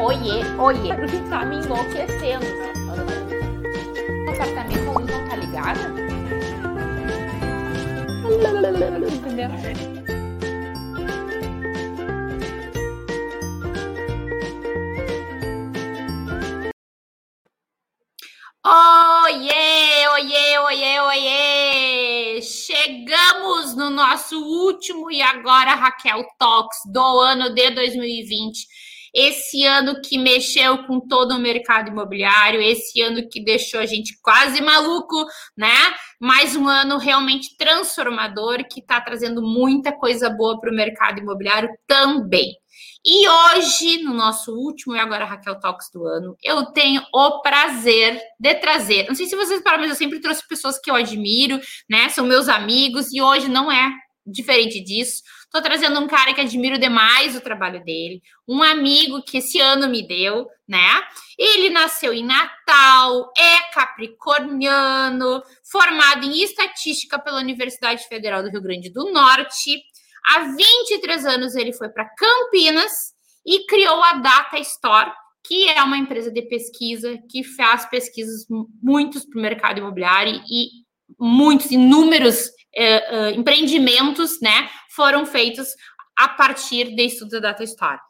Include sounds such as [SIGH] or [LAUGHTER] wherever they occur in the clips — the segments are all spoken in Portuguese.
Oiê, oiê, porque tá me enlouquecendo. O apartamento não tá ligado? Entendeu? Oiê, oiê, oiê, oiê! Chegamos no nosso último e agora Raquel Talks do ano de 2020. Esse ano que mexeu com todo o mercado imobiliário, esse ano que deixou a gente quase maluco, né? Mais um ano realmente transformador que está trazendo muita coisa boa para o mercado imobiliário também. E hoje, no nosso último e agora Raquel Talks do ano, eu tenho o prazer de trazer. Não sei se vocês pararam, mas eu sempre trouxe pessoas que eu admiro, né? São meus amigos, e hoje não é diferente disso. Estou trazendo um cara que admiro demais o trabalho dele, um amigo que esse ano me deu, né? Ele nasceu em Natal, é capricorniano, formado em estatística pela Universidade Federal do Rio Grande do Norte Há 23 anos ele foi para Campinas e criou a Data Store, que é uma empresa de pesquisa que faz pesquisas muitos para o mercado imobiliário e muitos, inúmeros eh, eh, empreendimentos, né, foram feitos a partir de estudos da Data Store.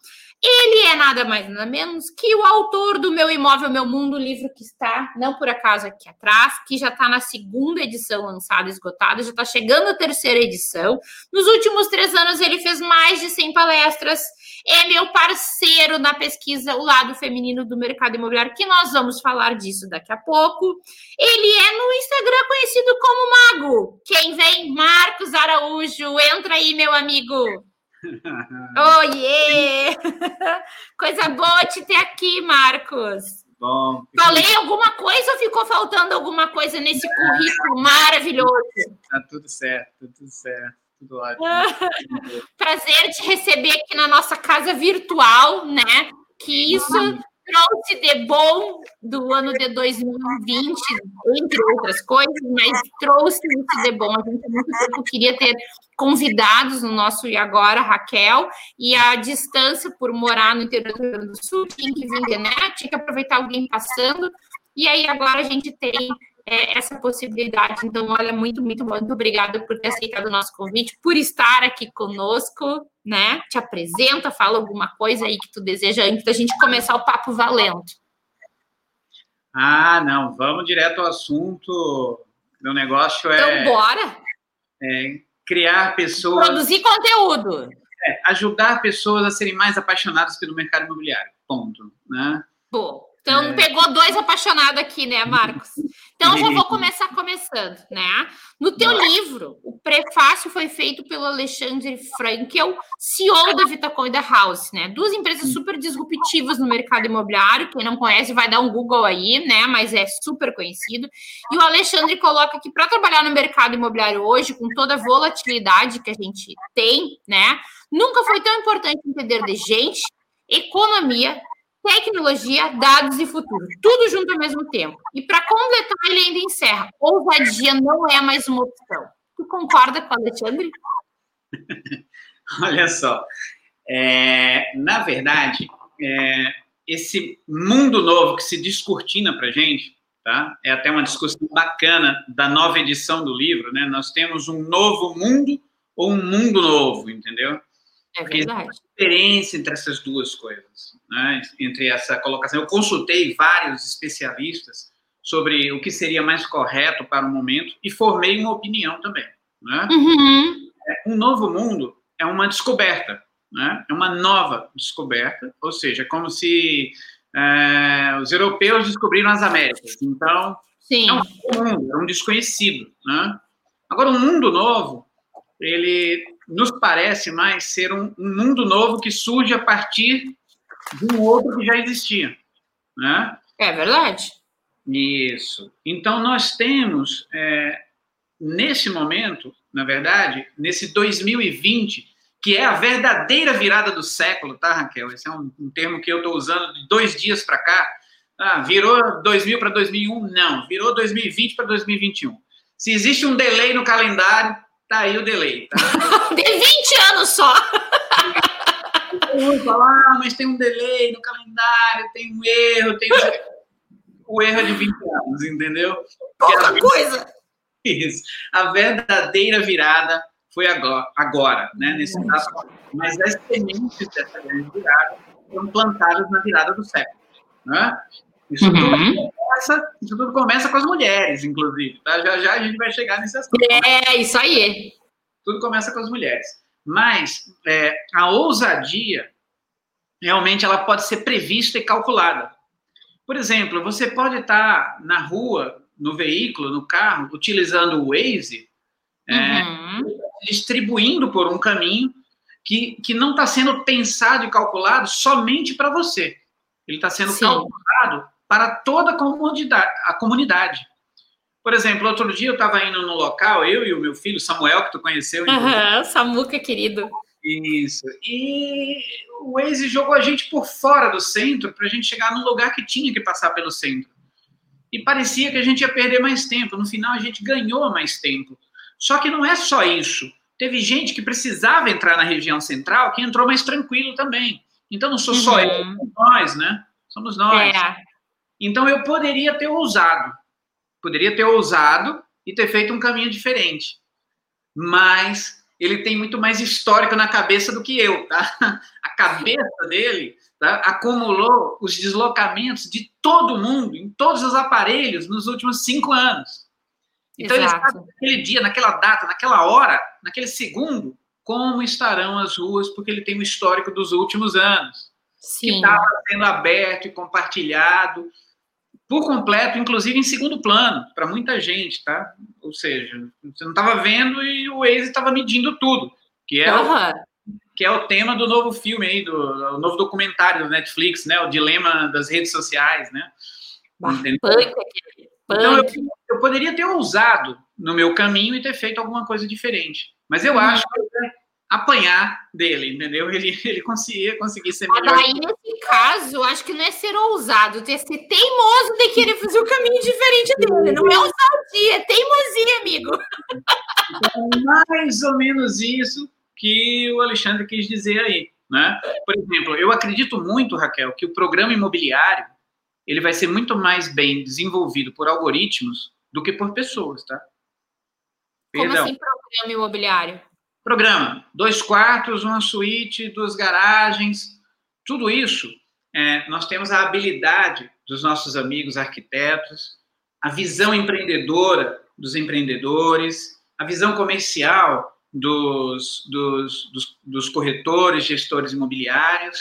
Ele é nada mais nada menos que o autor do Meu Imóvel, Meu Mundo, livro que está, não por acaso, aqui atrás, que já está na segunda edição lançada, esgotada, já está chegando a terceira edição. Nos últimos três anos, ele fez mais de 100 palestras. É meu parceiro na pesquisa O Lado Feminino do Mercado Imobiliário, que nós vamos falar disso daqui a pouco. Ele é no Instagram conhecido como Mago. Quem vem? Marcos Araújo. Entra aí, meu amigo. [LAUGHS] Oiê! [LAUGHS] Coisa boa te ter aqui, Marcos. Bom. Falei alguma coisa ou ficou faltando alguma coisa nesse currículo maravilhoso? Tá tudo certo, tá tudo certo. Tudo ótimo. [LAUGHS] Prazer te receber aqui na nossa casa virtual, né? Que isso trouxe de bom do ano de 2020, entre outras coisas, mas trouxe isso de bom. A gente muito tempo queria ter convidados no nosso e agora, Raquel, e a distância por morar no interior do Rio Grande do Sul, tinha que vir, né? Tinha que aproveitar alguém passando, e aí agora a gente tem é, essa possibilidade. Então, olha, muito, muito, muito obrigada por ter aceitado o nosso convite, por estar aqui conosco, né? Te apresenta, fala alguma coisa aí que tu deseja antes da gente começar o papo valendo. Ah, não, vamos direto ao assunto. Meu negócio é. Então, bora! É criar pessoas. Produzir conteúdo. É, ajudar pessoas a serem mais apaixonadas pelo mercado imobiliário. Ponto. Né? Bom, então é. pegou dois apaixonados aqui, né, Marcos? Então eu já vou começar começando, né? No teu livro, o prefácio foi feito pelo Alexandre Frankel, CEO da Vitacom e da House, né? Duas empresas super disruptivas no mercado imobiliário. Quem não conhece vai dar um Google aí, né? Mas é super conhecido. E o Alexandre coloca que para trabalhar no mercado imobiliário hoje, com toda a volatilidade que a gente tem, né? Nunca foi tão importante entender de gente, economia, tecnologia, dados e futuro, tudo junto ao mesmo tempo. E para completar, ele ainda encerra: ousadia não é mais uma opção. Tu concorda com o Alexandre? [LAUGHS] Olha só, é, na verdade, é, esse mundo novo que se descortina para gente, tá? É até uma discussão bacana da nova edição do livro, né? Nós temos um novo mundo ou um mundo novo, entendeu? É verdade. Existe diferença entre essas duas coisas, né? entre essa colocação. Eu consultei vários especialistas sobre o que seria mais correto para o momento e formei uma opinião também. Né? Uhum. Um novo mundo é uma descoberta, né? é uma nova descoberta, ou seja, é como se é, os europeus descobriram as Américas. Então, Sim. é um mundo, é um desconhecido. Né? Agora, um mundo novo, ele nos parece mais ser um, um mundo novo que surge a partir de um outro que já existia. Né? É verdade. Isso. Então, nós temos, é, nesse momento, na verdade, nesse 2020, que é a verdadeira virada do século, tá, Raquel? Esse é um, um termo que eu estou usando de dois dias para cá. Ah, virou 2000 para 2001? Não, virou 2020 para 2021. Se existe um delay no calendário, Tá aí o delay, tá? [LAUGHS] De 20 anos só. um fala, ah, mas tem um delay no calendário, tem um erro, tem o erro é de 20 anos, entendeu? Pouca a... coisa! Isso. A verdadeira virada foi agora, agora né? Nesse caso. Mas as sementes dessa grande virada foram plantadas na virada do século. Né? Isso, uhum. tudo começa, isso tudo começa com as mulheres, inclusive. Tá? Já já a gente vai chegar nesse assunto. É, isso aí. Tudo começa com as mulheres. Mas é, a ousadia, realmente, ela pode ser prevista e calculada. Por exemplo, você pode estar na rua, no veículo, no carro, utilizando o Waze, é, uhum. é, distribuindo por um caminho que, que não está sendo pensado e calculado somente para você. Ele está sendo Sim. calculado para toda a comunidade, a comunidade. Por exemplo, outro dia eu estava indo no local, eu e o meu filho, Samuel, que tu conheceu. Uhum, Samuca, querido. Isso. E o Waze jogou a gente por fora do centro para a gente chegar num lugar que tinha que passar pelo centro. E parecia que a gente ia perder mais tempo. No final, a gente ganhou mais tempo. Só que não é só isso. Teve gente que precisava entrar na região central que entrou mais tranquilo também. Então, não sou só uhum. eu, somos nós, né? Somos nós. É. Então, eu poderia ter ousado. Poderia ter ousado e ter feito um caminho diferente. Mas ele tem muito mais histórico na cabeça do que eu, tá? [LAUGHS] A cabeça dele tá? acumulou os deslocamentos de todo mundo, em todos os aparelhos, nos últimos cinco anos. Então, Exato. ele sabe naquele dia, naquela data, naquela hora, naquele segundo, como estarão as ruas, porque ele tem o histórico dos últimos anos. Sim. Que estava sendo aberto e compartilhado por completo, inclusive em segundo plano, para muita gente, tá? Ou seja, você não estava vendo e o Waze estava medindo tudo, que é, uhum. o, que é o tema do novo filme aí, do, do, novo documentário do Netflix, né? O dilema das redes sociais, né? Então, eu, eu, poderia ter ousado no meu caminho e ter feito alguma coisa diferente. Mas eu uhum. acho que apanhar dele, entendeu? Ele, ele conseguia conseguir ser melhor. Aí, nesse caso, acho que não é ser ousado, ter ser teimoso de querer fazer o caminho diferente dele. Não é ousadia, é teimosia, amigo. Então, mais ou menos isso que o Alexandre quis dizer aí. Né? Por exemplo, eu acredito muito, Raquel, que o programa imobiliário ele vai ser muito mais bem desenvolvido por algoritmos do que por pessoas, tá? Como Perdão. assim programa imobiliário? Programa, dois quartos, uma suíte, duas garagens, tudo isso, é, nós temos a habilidade dos nossos amigos arquitetos, a visão empreendedora dos empreendedores, a visão comercial dos, dos, dos, dos corretores, gestores imobiliários.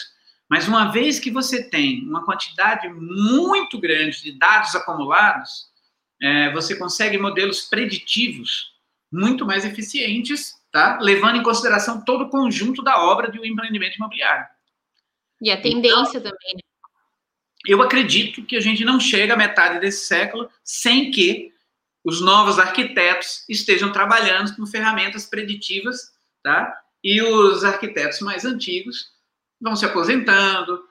Mas uma vez que você tem uma quantidade muito grande de dados acumulados, é, você consegue modelos preditivos muito mais eficientes tá? levando em consideração todo o conjunto da obra de um empreendimento imobiliário. E a tendência então, também. Né? Eu acredito que a gente não chega à metade desse século sem que os novos arquitetos estejam trabalhando com ferramentas preditivas, tá? E os arquitetos mais antigos vão se aposentando,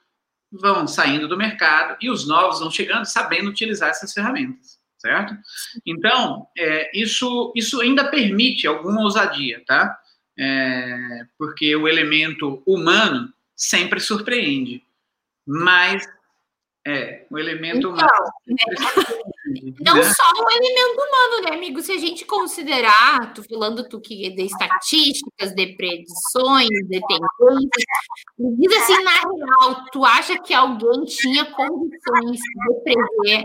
vão saindo do mercado e os novos vão chegando sabendo utilizar essas ferramentas certo? Então, é, isso, isso ainda permite alguma ousadia, tá? É, porque o elemento humano sempre surpreende, mas é, o elemento então, humano. Né? Não só o elemento humano, né, amigo? Se a gente considerar, tu falando tu que de estatísticas, de predições, de tendências, diz assim, na real, tu acha que alguém tinha condições de prever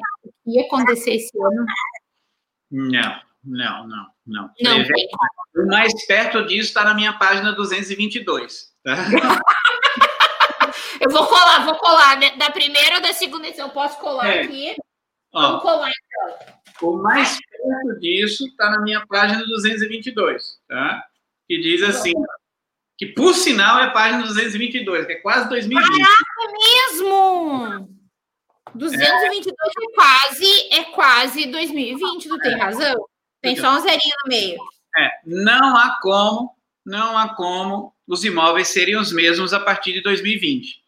ia acontecer esse ano? Não, não, não, não. não o mais perto disso está na minha página 222. Tá? [LAUGHS] Eu vou colar, vou colar. Né? Da primeira ou da segunda edição, eu posso colar é. aqui. Ó, Vamos colar então. O mais perto disso está na minha página 222, tá? Que diz assim, que por sinal é página 222, que é quase 2020. Caraca, mesmo! 222 é, é quase, é quase 2020, tu tem razão. Tem só um zerinho no meio. É, não há como, não há como os imóveis serem os mesmos a partir de 2020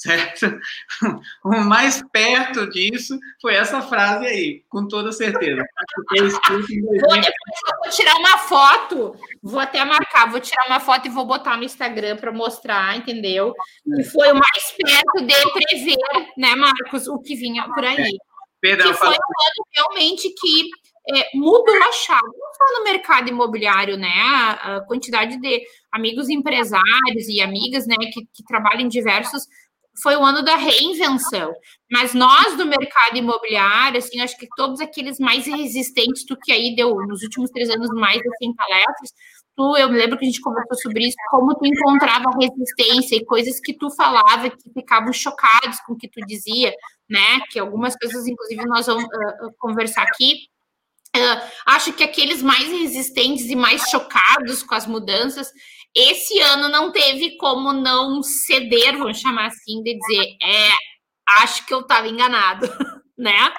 certo? [LAUGHS] O mais perto disso foi essa frase aí, com toda certeza. Vou, vou tirar uma foto, vou até marcar, vou tirar uma foto e vou botar no Instagram para mostrar, entendeu? Que foi o mais perto de prever, né, Marcos, o que vinha por aí. É. Perdão, que foi um ano realmente que é, mudou a chave, não só no mercado imobiliário, né? A, a, quantidade de amigos empresários e amigas, né, que, que trabalham em diversos foi o ano da reinvenção. Mas nós do mercado imobiliário, assim, acho que todos aqueles mais resistentes, tu que aí deu nos últimos três anos mais assim palestras, tu, eu me lembro que a gente conversou sobre isso, como tu encontrava resistência e coisas que tu falava que ficavam chocados com o que tu dizia, né? Que algumas coisas, inclusive, nós vamos uh, conversar aqui. Uh, acho que aqueles mais resistentes e mais chocados com as mudanças esse ano não teve como não ceder, vamos chamar assim, de dizer, é, acho que eu estava enganado, [LAUGHS] né?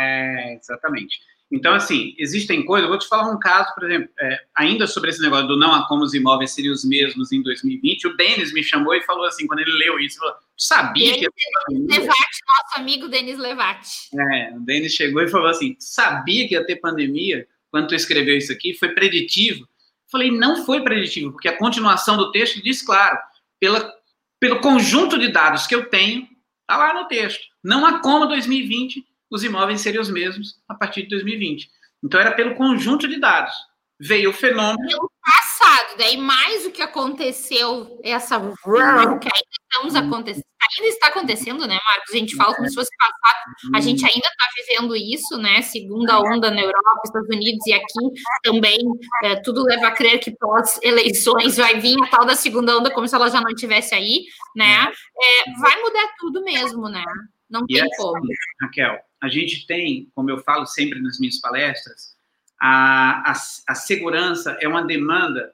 É, exatamente. Então, assim, existem coisas, eu vou te falar um caso, por exemplo, é, ainda sobre esse negócio do não há como os imóveis seriam os mesmos em 2020, o Denis me chamou e falou assim, quando ele leu isso, falou, sabia Denis que... Denis Levati, nosso amigo Denis Levati. É, o Denis chegou e falou assim, sabia que ia ter pandemia quando tu escreveu isso aqui? Foi preditivo? Falei, não foi preditivo, porque a continuação do texto diz claro, pela, pelo conjunto de dados que eu tenho, está lá no texto. Não há como 2020 os imóveis serem os mesmos a partir de 2020. Então era pelo conjunto de dados. Veio o fenômeno. Pelo passado, daí mais o que aconteceu, essa que ainda estamos acontecendo ainda está acontecendo, né, Marcos? A gente fala como se fosse passado, a gente ainda está vivendo isso, né? Segunda onda na Europa, Estados Unidos e aqui também, é, tudo leva a crer que pós-eleições vai vir a tal da segunda onda, como se ela já não estivesse aí, né? É, vai mudar tudo mesmo, né? Não tem assim, como. Raquel, a gente tem, como eu falo sempre nas minhas palestras, a, a, a segurança é uma demanda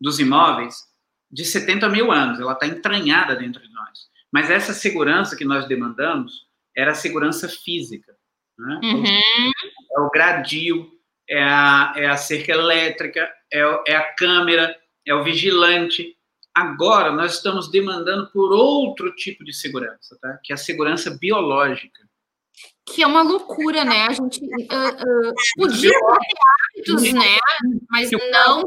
dos imóveis de 70 mil anos, ela está entranhada dentro de nós. Mas essa segurança que nós demandamos era a segurança física. Né? Uhum. É o gradil, é a, é a cerca elétrica, é, é a câmera, é o vigilante. Agora nós estamos demandando por outro tipo de segurança, tá? que é a segurança biológica. Que é uma loucura, né? A gente uh, uh, podia ter hábitos, né? Mas não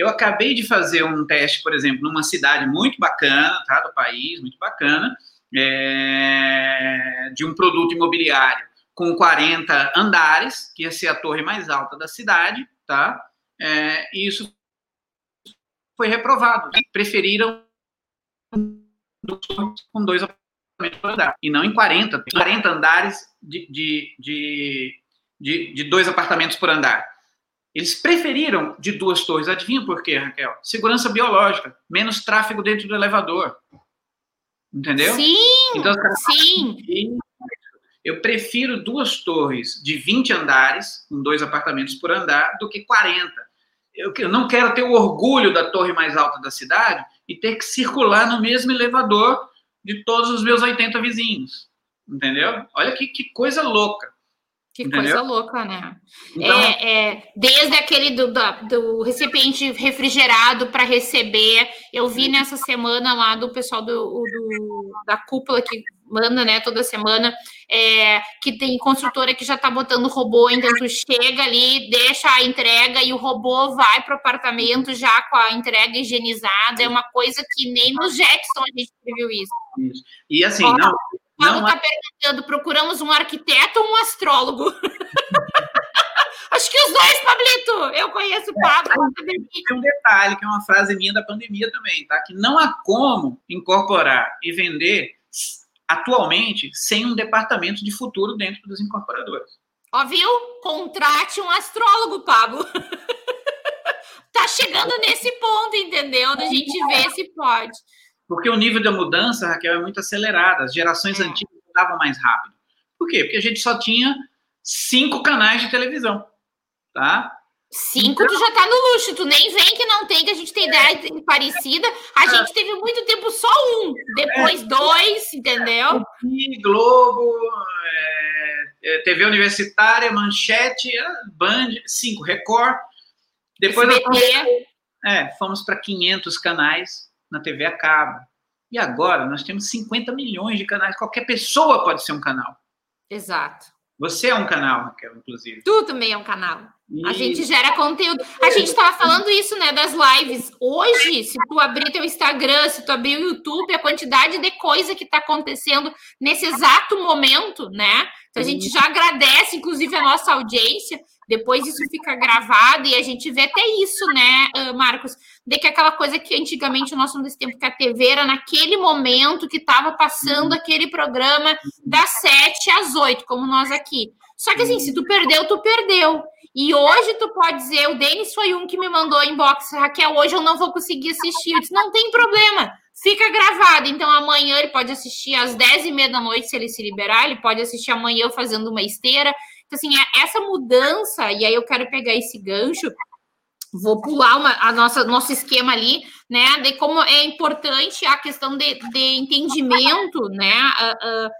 eu acabei de fazer um teste, por exemplo, numa cidade muito bacana, tá, do país, muito bacana, é, de um produto imobiliário com 40 andares, que ia ser a torre mais alta da cidade, tá? É, e isso foi reprovado. Preferiram com dois apartamentos andar, e não em 40, 40 andares de, de, de, de, de dois apartamentos por andar. Eles preferiram de duas torres. Adivinha por quê, Raquel? Segurança biológica, menos tráfego dentro do elevador. Entendeu? Sim, então, sim. Eu prefiro duas torres de 20 andares, com dois apartamentos por andar, do que 40. Eu, eu não quero ter o orgulho da torre mais alta da cidade e ter que circular no mesmo elevador de todos os meus 80 vizinhos. Entendeu? Olha que, que coisa louca. Que Entendeu? coisa louca, né? Então, é, é, desde aquele do, do recipiente refrigerado para receber, eu vi nessa semana lá do pessoal do, do da cúpula que manda, né, toda semana, é, que tem construtora que já está botando robô, então tu chega ali, deixa a entrega e o robô vai para o apartamento já com a entrega higienizada, é uma coisa que nem no Jetson a gente viu isso. isso. E assim, Ó, não, Paulo está perguntando: procuramos um arquiteto ou um astrólogo? [LAUGHS] Acho que os dois, Pablito. Eu conheço o Pablo. É, tem um detalhe, que é uma frase minha da pandemia também, tá? Que não há como incorporar e vender atualmente sem um departamento de futuro dentro das incorporadoras. Ó, viu? Contrate um astrólogo, Pablo. [LAUGHS] tá chegando nesse ponto, entendeu? Da gente ver se pode. Porque o nível da mudança, Raquel, é muito acelerado. As gerações é. antigas mudavam mais rápido. Por quê? Porque a gente só tinha cinco canais de televisão, tá? Cinco, então, tu já tá no luxo, tu nem vem que não tem, que a gente tem ideia parecida. A é. gente teve muito tempo só um, depois é. dois, entendeu? Globo, é, TV Universitária, Manchete, Band, cinco, Record. Depois SBT. é, fomos para 500 canais na TV a cabo. E agora nós temos 50 milhões de canais. Qualquer pessoa pode ser um canal. Exato. Você é um canal, Raquel, inclusive. Tu também é um canal. E... A gente gera conteúdo. A gente estava falando isso, né, das lives. Hoje, se tu abrir teu Instagram, se tu abrir o YouTube, a quantidade de coisa que está acontecendo nesse exato momento, né? Então, a gente já agradece, inclusive, a nossa audiência. Depois isso fica gravado e a gente vê até isso, né, Marcos? De que aquela coisa que antigamente o nosso desse tempo que a TV era naquele momento que estava passando aquele programa das sete às oito, como nós aqui. Só que assim, se tu perdeu, tu perdeu. E hoje tu pode dizer, o Denis foi um que me mandou inbox, Raquel, hoje eu não vou conseguir assistir. Eu disse, não tem problema, fica gravado. Então amanhã ele pode assistir às dez e meia da noite, se ele se liberar, ele pode assistir amanhã fazendo uma esteira. Então, assim, é, essa mudança, e aí eu quero pegar esse gancho, vou pular uma, a nossa nosso esquema ali, né, de como é importante a questão de, de entendimento, né, uh, uh,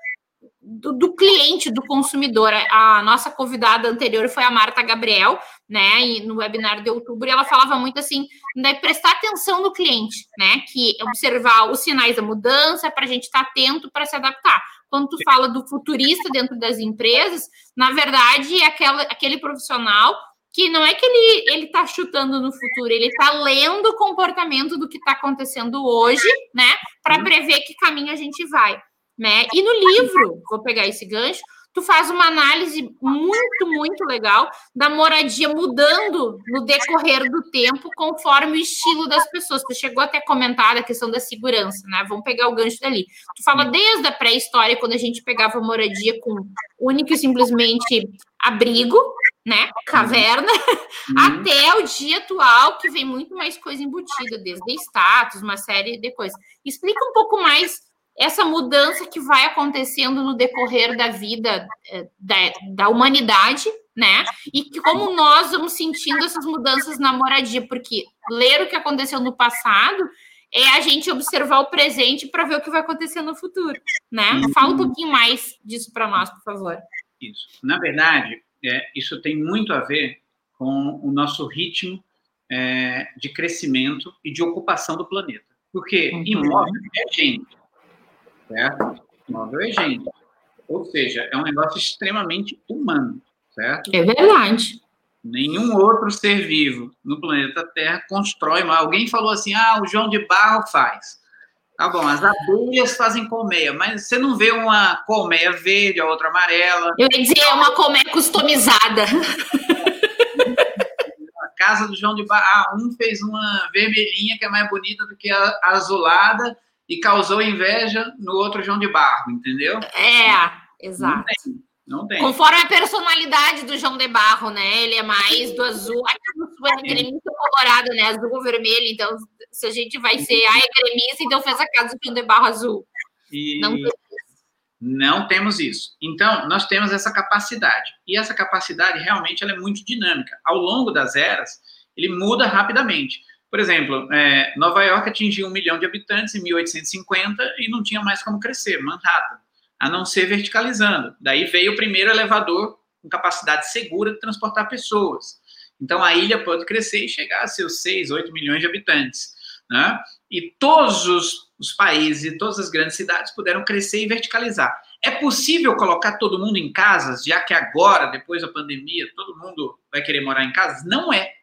do, do, cliente, do consumidor. A nossa convidada anterior foi a Marta Gabriel, né, no webinar de outubro, e ela falava muito assim, de prestar atenção no cliente, né, que observar os sinais da mudança para a gente estar tá atento para se adaptar quando tu fala do futurista dentro das empresas, na verdade, é aquela, aquele profissional que não é que ele ele está chutando no futuro, ele está lendo o comportamento do que está acontecendo hoje, né, para uhum. prever que caminho a gente vai, né? E no livro, vou pegar esse gancho, tu faz uma análise muito, muito legal da moradia mudando no decorrer do tempo, conforme o estilo das pessoas. Tu chegou até a comentar a questão da segurança, né? Vamos pegar o gancho dali. Tu fala desde a pré-história, quando a gente pegava moradia com único e simplesmente abrigo, né? Caverna, uhum. [LAUGHS] até o dia atual, que vem muito mais coisa embutida, desde status, uma série de coisas. Explica um pouco mais essa mudança que vai acontecendo no decorrer da vida eh, da, da humanidade, né? E que como nós vamos sentindo essas mudanças na moradia, porque ler o que aconteceu no passado é a gente observar o presente para ver o que vai acontecer no futuro, né? Uhum. Fala um pouquinho mais disso para nós, por favor. Isso. Na verdade, é, isso tem muito a ver com o nosso ritmo é, de crescimento e de ocupação do planeta. Porque uhum. imóvel é gente certo? Móvel é gente. Ou seja, é um negócio extremamente humano, certo? É verdade. Nenhum outro ser vivo no planeta Terra constrói mais. Alguém falou assim: ah, o João de Barro faz. Tá bom, as abelhas fazem colmeia, mas você não vê uma colmeia verde, a outra amarela. Eu ia dizer, é uma colmeia customizada. A casa do João de Barro, ah, um fez uma vermelhinha que é mais bonita do que a azulada, e causou inveja no outro João de Barro, entendeu? É, exato. Não tem, não tem. Conforme a personalidade do João de Barro, né? Ele é mais do azul. Aqui no sul é gremista colorado, né? Azul ou vermelho. Então, se a gente vai ser, ah, é gremista, então fez a casa do João de Barro azul. E... Não tem não temos isso. Então, nós temos essa capacidade. E essa capacidade realmente ela é muito dinâmica. Ao longo das eras, ele muda rapidamente. Por exemplo, é, Nova York atingiu um milhão de habitantes em 1850 e não tinha mais como crescer, Manhattan, a não ser verticalizando. Daí veio o primeiro elevador com capacidade segura de transportar pessoas. Então a ilha pode crescer e chegar a seus 6, 8 milhões de habitantes. Né? E todos os, os países e todas as grandes cidades puderam crescer e verticalizar. É possível colocar todo mundo em casas, já que agora, depois da pandemia, todo mundo vai querer morar em casas? Não é.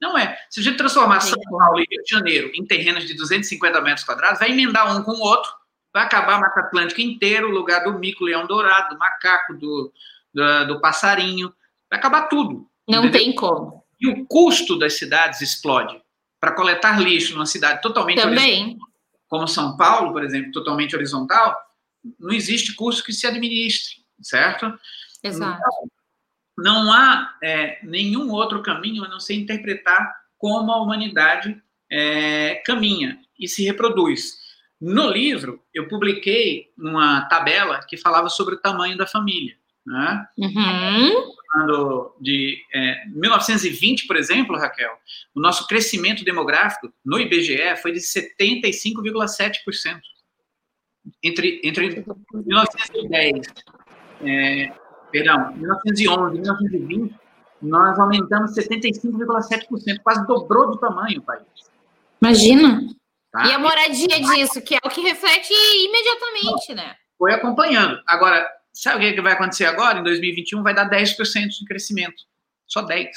Não é. Se a gente transformar São Paulo e Rio de Janeiro em terrenos de 250 metros quadrados, vai emendar um com o outro, vai acabar a Mata Atlântica inteira, o lugar do mico-leão dourado, do macaco, do, do, do, passarinho, vai acabar tudo. Não entendeu? tem como. E o custo das cidades explode. Para coletar lixo numa cidade totalmente Também. como São Paulo, por exemplo, totalmente horizontal, não existe custo que se administre, certo? Exato. Então, não há é, nenhum outro caminho a não ser interpretar como a humanidade é, caminha e se reproduz. No livro, eu publiquei uma tabela que falava sobre o tamanho da família. Né? Uhum. De é, 1920, por exemplo, Raquel, o nosso crescimento demográfico no IBGE foi de 75,7%. Entre, entre 1910 é, perdão, 1911, 1920, nós aumentamos 75,7%, quase dobrou de tamanho o país. Imagina. Tá? E a moradia disso, que é o que reflete imediatamente, né? Foi acompanhando. Agora, sabe o que vai acontecer agora? Em 2021 vai dar 10% de crescimento. Só 10%.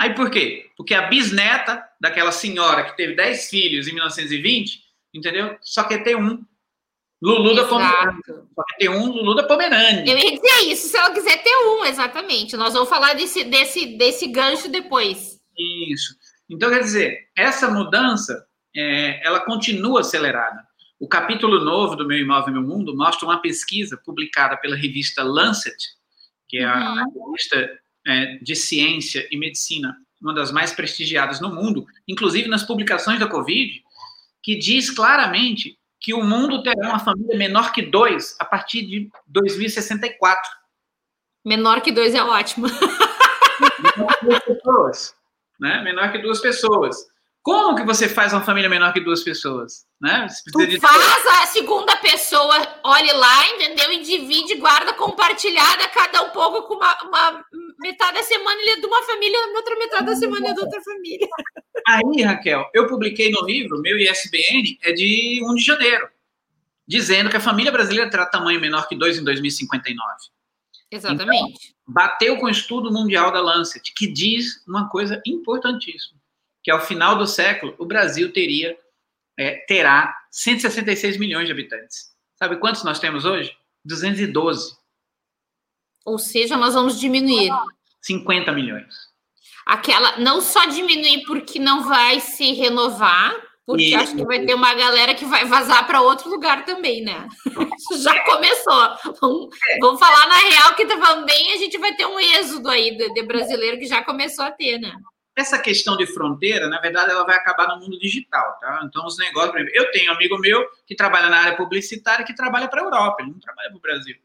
Aí por quê? Porque a bisneta daquela senhora que teve 10 filhos em 1920, entendeu? Só quer ter um. Lulu da Pomerânia. Só um Lulu da Pomerânia. Eu ia dizer isso, se ela quiser ter um, exatamente. Nós vamos falar desse, desse, desse gancho depois. Isso. Então, quer dizer, essa mudança, é, ela continua acelerada. O capítulo novo do Meu Imóvel Meu Mundo mostra uma pesquisa publicada pela revista Lancet, que é a uhum. revista é, de ciência e medicina, uma das mais prestigiadas no mundo, inclusive nas publicações da Covid, que diz claramente que o mundo terá uma família menor que dois a partir de 2064. Menor que dois é ótimo. [LAUGHS] menor que duas pessoas. Né? Menor que duas pessoas. Como que você faz uma família menor que duas pessoas? Né? Tu de... faz a segunda pessoa, olhe lá, entendeu? E divide, guarda compartilhada, cada um pouco com uma, uma metade da semana ele é de uma família, outra metade da semana é de outra família. [LAUGHS] Aí, Raquel, eu publiquei no livro, meu ISBN é de 1 de janeiro, dizendo que a família brasileira terá tamanho menor que dois em 2059. Exatamente. Então, bateu com o estudo mundial da Lancet, que diz uma coisa importantíssima que ao final do século o Brasil teria é, terá 166 milhões de habitantes. Sabe quantos nós temos hoje? 212. Ou seja, nós vamos diminuir 50 milhões. Aquela não só diminuir porque não vai se renovar, porque Isso. acho que vai ter uma galera que vai vazar para outro lugar também, né? Já começou. Vamos, é. vamos, falar na real que também a gente vai ter um êxodo aí de, de brasileiro que já começou a ter, né? Essa questão de fronteira, na verdade, ela vai acabar no mundo digital, tá? Então, os negócios, exemplo, eu tenho um amigo meu que trabalha na área publicitária que trabalha para a Europa, ele não trabalha para o Brasil.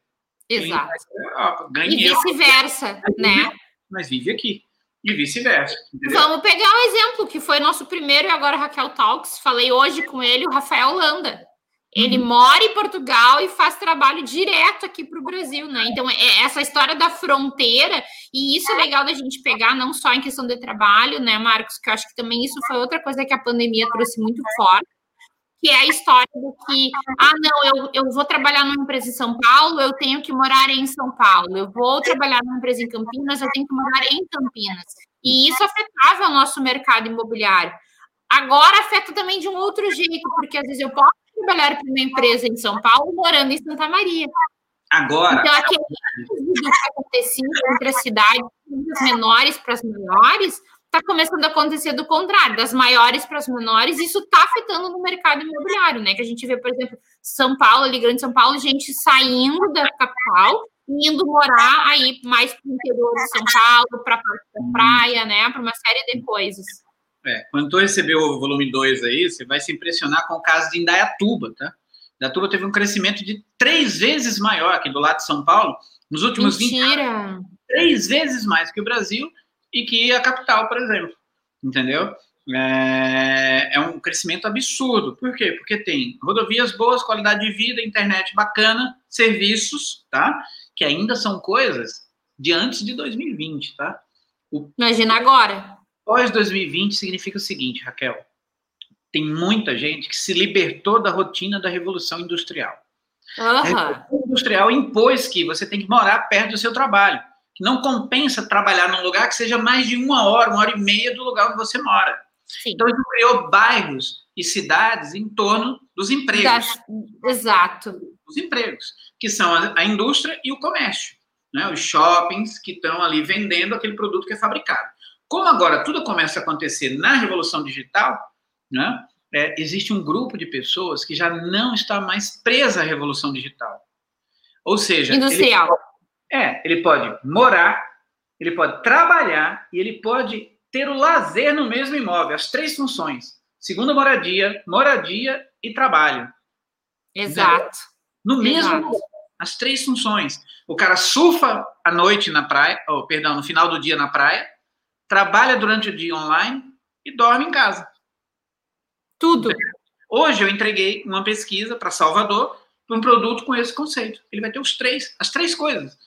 Exato. Europa, ganha e vice-versa, né? Mas vive aqui. E vice-versa. Vamos pegar um exemplo que foi nosso primeiro e agora Raquel Talks. Falei hoje com ele, o Rafael Landa. Ele uhum. mora em Portugal e faz trabalho direto aqui para o Brasil, né? Então, é essa história da fronteira, e isso é legal da gente pegar, não só em questão de trabalho, né, Marcos? Que eu acho que também isso foi outra coisa que a pandemia trouxe muito forte, que é a história do que, ah, não, eu, eu vou trabalhar numa empresa em São Paulo, eu tenho que morar em São Paulo, eu vou trabalhar numa empresa em Campinas, eu tenho que morar em Campinas. E isso afetava o nosso mercado imobiliário. Agora afeta também de um outro jeito, porque às vezes eu posso trabalhar para uma empresa em São Paulo, morando em Santa Maria. Agora. Então, aquele que acontecia entre as cidades menores para as maiores, está começando a acontecer do contrário, das maiores para as menores, isso está afetando no mercado imobiliário, né? Que a gente vê, por exemplo, São Paulo, ali, Grande São Paulo, gente saindo da capital indo morar aí mais para o interior de São Paulo, para a praia, né? Para uma série de coisas. É, quando tu receber o volume 2 aí, você vai se impressionar com o caso de Indaiatuba, tá? Indaiatuba teve um crescimento de três vezes maior aqui do lado de São Paulo, nos últimos Mentira. 20 anos. Três vezes mais que o Brasil e que a capital, por exemplo. Entendeu? É, é, um crescimento absurdo. Por quê? Porque tem rodovias boas, qualidade de vida, internet bacana, serviços, tá? Que ainda são coisas de antes de 2020, tá? O... Imagina agora. Pós 2020 significa o seguinte, Raquel. Tem muita gente que se libertou da rotina da Revolução Industrial. Uhum. A Revolução Industrial impôs que você tem que morar perto do seu trabalho. Que não compensa trabalhar num lugar que seja mais de uma hora, uma hora e meia do lugar onde você mora. Sim. Então, isso criou bairros e cidades em torno dos empregos. Das... Exato. Os empregos, que são a, a indústria e o comércio. Né? Os shoppings que estão ali vendendo aquele produto que é fabricado. Como agora tudo começa a acontecer na revolução digital, né, é, existe um grupo de pessoas que já não está mais presa à revolução digital. Ou seja, industrial. Ele, é, ele pode morar, ele pode trabalhar e ele pode ter o lazer no mesmo imóvel, as três funções: segunda moradia, moradia e trabalho. Exato. No mesmo Exato. as três funções. O cara surfa à noite na praia, ou perdão, no final do dia na praia, trabalha durante o dia online e dorme em casa. Tudo. Hoje eu entreguei uma pesquisa para Salvador um produto com esse conceito. Ele vai ter os três, as três coisas.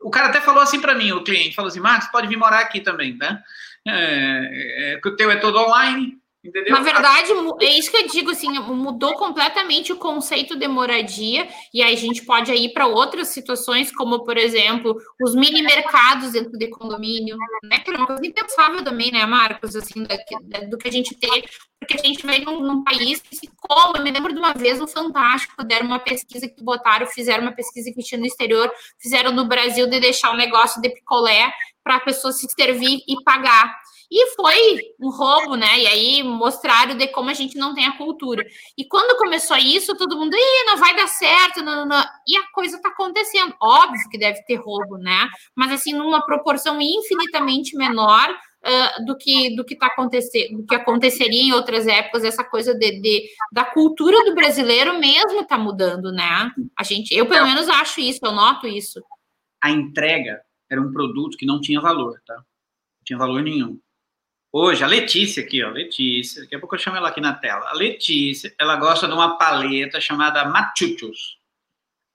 O cara até falou assim para mim, o cliente falou assim, Marcos, pode vir morar aqui também, né? É, é, que o teu é todo online, Entendeu? Na verdade, é isso que eu digo, assim, mudou completamente o conceito de moradia, e aí a gente pode ir para outras situações, como, por exemplo, os mini mercados dentro de condomínio, né? Que é uma coisa impensável também, né, Marcos, assim, do, do que a gente tem, porque a gente vem num, num, país que se come. Eu me lembro de uma vez no Fantástico, deram uma pesquisa que botaram, fizeram uma pesquisa que tinha no exterior, fizeram no Brasil de deixar o negócio de picolé para a pessoa se servir e pagar. E foi um roubo, né? E aí mostraram de como a gente não tem a cultura. E quando começou isso, todo mundo, Ih, não vai dar certo, não, não, e a coisa está acontecendo. Óbvio que deve ter roubo, né? Mas assim, numa proporção infinitamente menor uh, do que do que está acontecendo, do que aconteceria em outras épocas, essa coisa de, de da cultura do brasileiro mesmo está mudando, né? A gente, eu pelo menos acho isso, eu noto isso. A entrega era um produto que não tinha valor, tá? Não tinha valor nenhum. Hoje, a Letícia aqui, ó, Letícia, daqui a pouco eu chamo ela aqui na tela. A Letícia, ela gosta de uma paleta chamada Machuchos.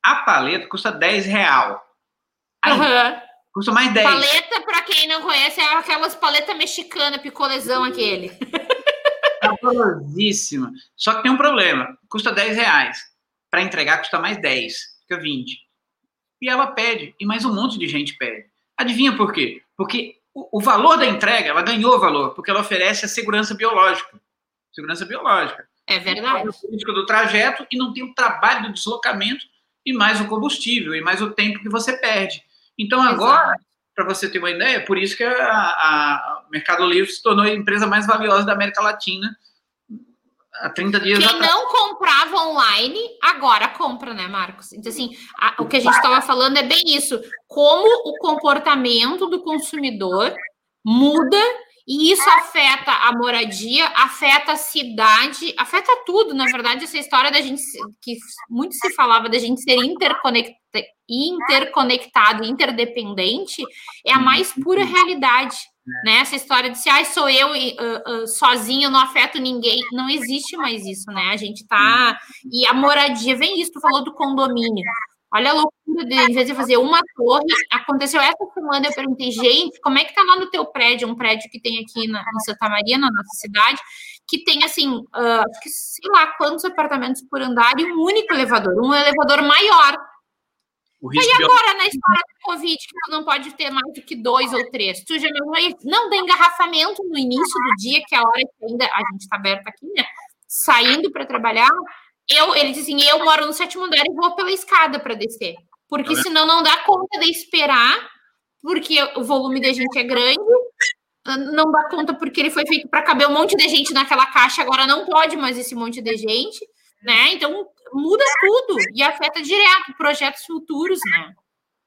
A paleta custa 10 real. Aí, uhum. Custa mais 10. Paleta, para quem não conhece, é aquelas paletas mexicanas, picolezão aquele. Saborosíssima. Só que tem um problema. Custa 10 reais. Para entregar, custa mais 10. Fica 20. E ela pede. E mais um monte de gente pede. Adivinha por quê? Porque o, valor da entrega, ela ganhou valor, porque ela oferece a segurança biológica. Segurança biológica. É verdade. O risco do trajeto e não tem o trabalho do deslocamento e mais o combustível e mais o tempo que você perde. Então, agora, para você ter uma ideia, por isso que a, a Mercado Livre se tornou a empresa mais valiosa da América Latina há 30 dias Quem atrás. não comprava online, agora compra, né, Marcos? Então, assim, a, o que a gente estava falando é bem isso. Como o comportamento do consumidor muda e isso afeta a moradia, afeta a cidade, afeta tudo. Na verdade, essa história da gente, que muito se falava da gente ser interconectado, interconectado interdependente, é a mais pura realidade. Né? Essa história de se ah, sou eu uh, uh, sozinho, não afeto ninguém, não existe mais isso, né? A gente tá. E a moradia, vem isso, tu falou do condomínio. Olha a loucura de, em vez de fazer uma torre, aconteceu essa semana, eu perguntei, gente, como é que tá lá no teu prédio, um prédio que tem aqui na, em Santa Maria, na nossa cidade, que tem, assim, uh, sei lá quantos apartamentos por andar e um único elevador, um elevador maior, e agora, na história do Covid, que não pode ter mais do que dois ou três, tu já não tem engarrafamento no início do dia, que é a hora que ainda a gente está aberto aqui, né? Saindo para trabalhar, eu, ele diz assim, eu moro no sétimo andar e vou pela escada para descer, porque tá senão não dá conta de esperar, porque o volume da gente é grande, não dá conta porque ele foi feito para caber um monte de gente naquela caixa, agora não pode mais esse monte de gente, né? Então muda tudo e afeta direto projetos futuros, né?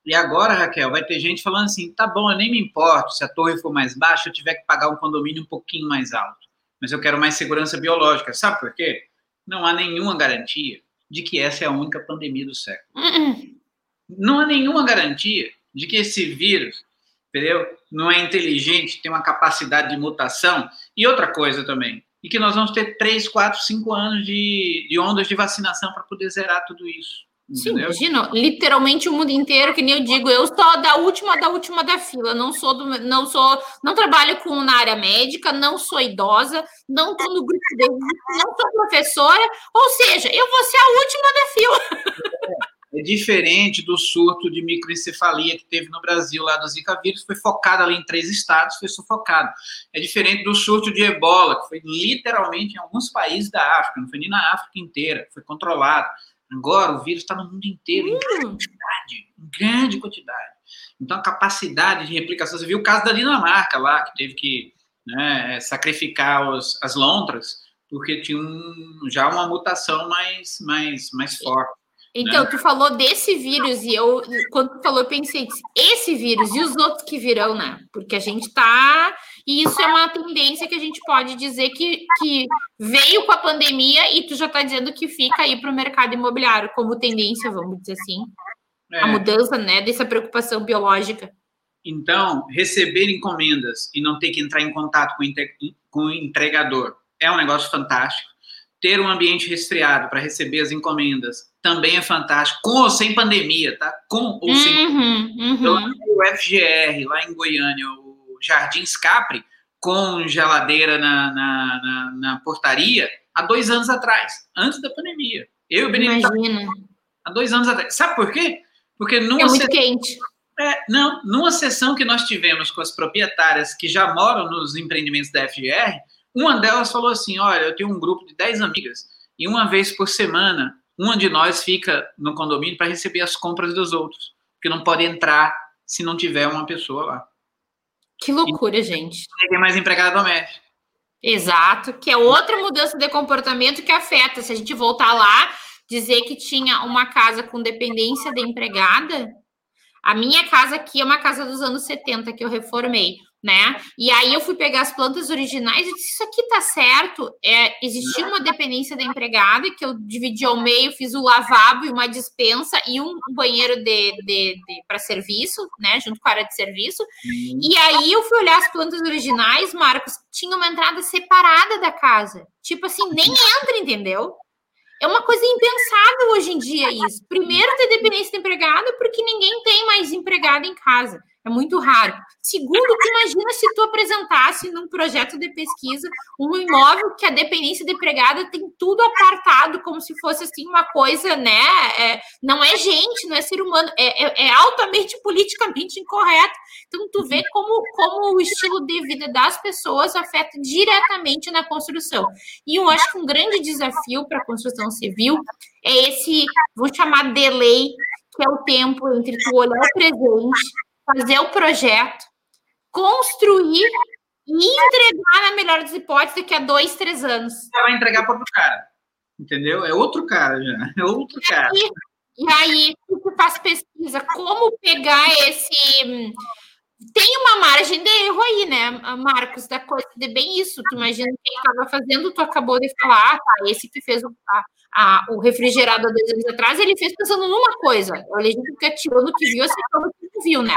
E agora, Raquel, vai ter gente falando assim: tá bom, eu nem me importo se a torre for mais baixa, eu tiver que pagar um condomínio um pouquinho mais alto. Mas eu quero mais segurança biológica. Sabe por quê? Não há nenhuma garantia de que essa é a única pandemia do século. Uh -uh. Não há nenhuma garantia de que esse vírus, entendeu? Não é inteligente, tem uma capacidade de mutação. E outra coisa também, e que nós vamos ter 3, 4, 5 anos de, de ondas de vacinação para poder zerar tudo isso. Entendeu? Sim, imagina, literalmente o mundo inteiro, que nem eu digo, eu sou da última da última da fila, não sou do, não sou, não trabalho com na área médica, não sou idosa, não estou no grupo de não sou professora, ou seja, eu vou ser a última da fila. É [LAUGHS] diferente do surto de microencefalia que teve no Brasil, lá do Zika vírus, foi focado ali em três estados, foi sufocado. É diferente do surto de ebola, que foi literalmente em alguns países da África, não foi nem na África inteira, foi controlado. Agora o vírus está no mundo inteiro, em grande quantidade, em grande quantidade. Então a capacidade de replicação, você viu o caso da Dinamarca lá, que teve que né, sacrificar os, as lontras, porque tinha um, já uma mutação mais, mais, mais forte. Então, né? tu falou desse vírus e eu, quando tu falou, eu pensei, esse vírus e os outros que virão, né? Porque a gente tá. E isso é uma tendência que a gente pode dizer que, que veio com a pandemia e tu já tá dizendo que fica aí para o mercado imobiliário como tendência, vamos dizer assim. É. A mudança, né, dessa preocupação biológica. Então, receber encomendas e não ter que entrar em contato com o entregador é um negócio fantástico. Ter um ambiente resfriado para receber as encomendas também é fantástico, com ou sem pandemia, tá? Com ou sem uhum, Uhum. o FGR, lá em Goiânia, o Jardim Capri, com geladeira na, na, na, na, portaria há dois anos atrás, antes da pandemia. Eu e o Benedito. Imagina. Há dois anos atrás. Sabe por quê? Porque numa é muito sessão, quente. É, não, numa sessão que nós tivemos com as proprietárias que já moram nos empreendimentos da FGR, uma delas falou assim: Olha, eu tenho um grupo de 10 amigas e uma vez por semana, uma de nós fica no condomínio para receber as compras dos outros, porque não pode entrar se não tiver uma pessoa lá. Que loucura, e, gente. Tem mais empregada doméstica. Exato, que é outra mudança de comportamento que afeta. Se a gente voltar lá, dizer que tinha uma casa com dependência de empregada, a minha casa aqui é uma casa dos anos 70 que eu reformei né? E aí eu fui pegar as plantas originais e disse: Isso aqui tá certo. É, existia uma dependência da empregada que eu dividi ao meio, fiz o lavabo e uma dispensa e um banheiro de, de, de para serviço, né? Junto com a área de serviço. E aí eu fui olhar as plantas originais, Marcos, tinha uma entrada separada da casa. Tipo assim, nem entra, entendeu? É uma coisa impensável hoje em dia isso. Primeiro, ter dependência da empregada, porque ninguém tem mais empregada em casa. É muito raro. Segundo, imagina se tu apresentasse num projeto de pesquisa um imóvel que a dependência de empregada tem tudo apartado, como se fosse assim uma coisa, né? É, não é gente, não é ser humano, é, é, é, altamente politicamente incorreto. Então, tu vê como, como o estilo de vida das pessoas afeta diretamente na construção. E eu acho que um grande desafio para a construção civil é esse, vou chamar de lei, que é o tempo entre tu olhar o presente fazer o projeto, construir e entregar, na melhor das hipóteses, daqui a dois, três anos. Você vai entregar para outro cara, entendeu? É outro cara já, [LAUGHS] é outro e cara. Aí, e aí, tu faz pesquisa, como pegar esse... Tem uma margem de erro aí, né, Marcos, da coisa de bem isso. Tu imagina quem estava fazendo, tu acabou de falar, ah, tá, esse que fez o, a, a, o refrigerado há dois anos atrás, ele fez pensando numa coisa. A legenda que atirou no que viu, aceitou no que não viu, né?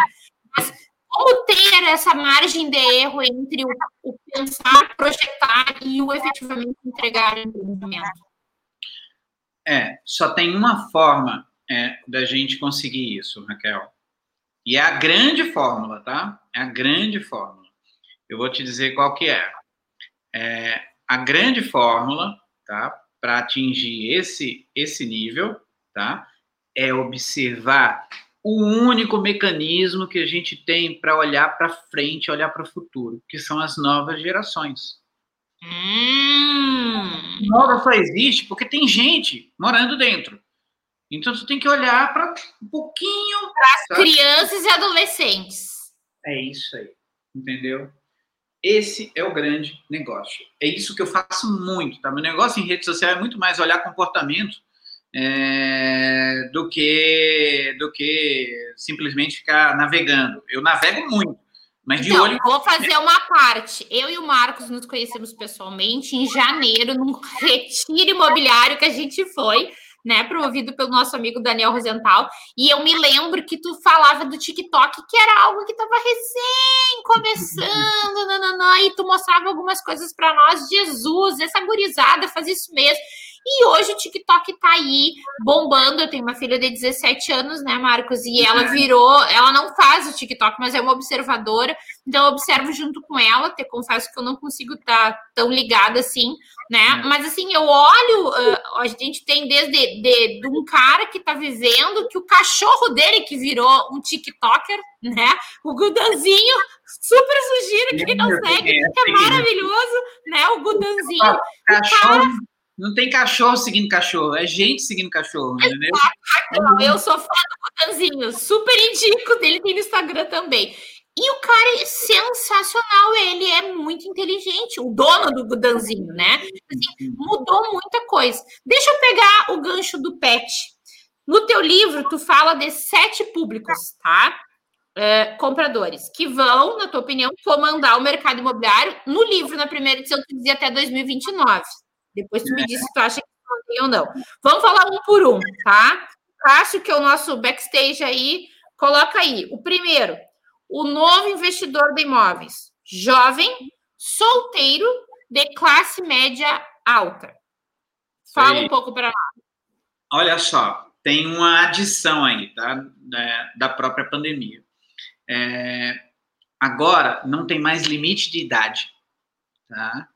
Mas como ter essa margem de erro entre o, o pensar, projetar e o efetivamente entregar o empreendimento? É, só tem uma forma é, da gente conseguir isso, Raquel. E é a grande fórmula, tá? É a grande fórmula. Eu vou te dizer qual que é. é a grande fórmula, tá? para atingir esse, esse nível, tá? É observar o único mecanismo que a gente tem para olhar para frente, olhar para o futuro, que são as novas gerações. Hum. Nova só existe porque tem gente morando dentro. Então você tem que olhar para um pouquinho. Para as crianças e adolescentes. É isso aí, entendeu? Esse é o grande negócio. É isso que eu faço muito, tá? Meu negócio em rede social é muito mais olhar comportamento é, do que do que simplesmente ficar navegando. Eu navego muito, mas de então, olho. Vou fazer uma parte. Eu e o Marcos nos conhecemos pessoalmente em janeiro, num retiro imobiliário que a gente foi né, promovido pelo nosso amigo Daniel Rosenthal, e eu me lembro que tu falava do TikTok, que era algo que estava recém começando, [LAUGHS] nananã, e tu mostrava algumas coisas para nós, Jesus, essa gurizada faz isso mesmo. E hoje o TikTok tá aí bombando. Eu tenho uma filha de 17 anos, né, Marcos? E ela uhum. virou, ela não faz o TikTok, mas é uma observadora. Então eu observo junto com ela. Te confesso que eu não consigo estar tá tão ligada assim, né? Uhum. Mas assim, eu olho, uh, a gente tem desde de, de, um cara que tá vivendo que o cachorro dele que virou um TikToker, né? O Gudanzinho, super sugiro quem não segue, que é maravilhoso, né? O Gudanzinho. Cachorro. Não tem cachorro seguindo cachorro, é gente seguindo cachorro, entendeu? Não, eu sou fã do Gudanzinho, super indico dele, tem no Instagram também. E o cara é sensacional, ele é muito inteligente, o dono do Gudanzinho, né? Assim, mudou muita coisa. Deixa eu pegar o gancho do pet. No teu livro, tu fala de sete públicos, tá? É, compradores que vão, na tua opinião, comandar o mercado imobiliário. No livro, na primeira edição, tu dizia até 2029. Depois tu me diz se tu acha que mantém ou não. Vamos falar um por um, tá? Acho que é o nosso backstage aí, coloca aí. O primeiro, o novo investidor de imóveis, jovem, solteiro, de classe média alta. Fala um pouco para nós. Olha só, tem uma adição aí, tá? Da, da própria pandemia. É, agora não tem mais limite de idade tá?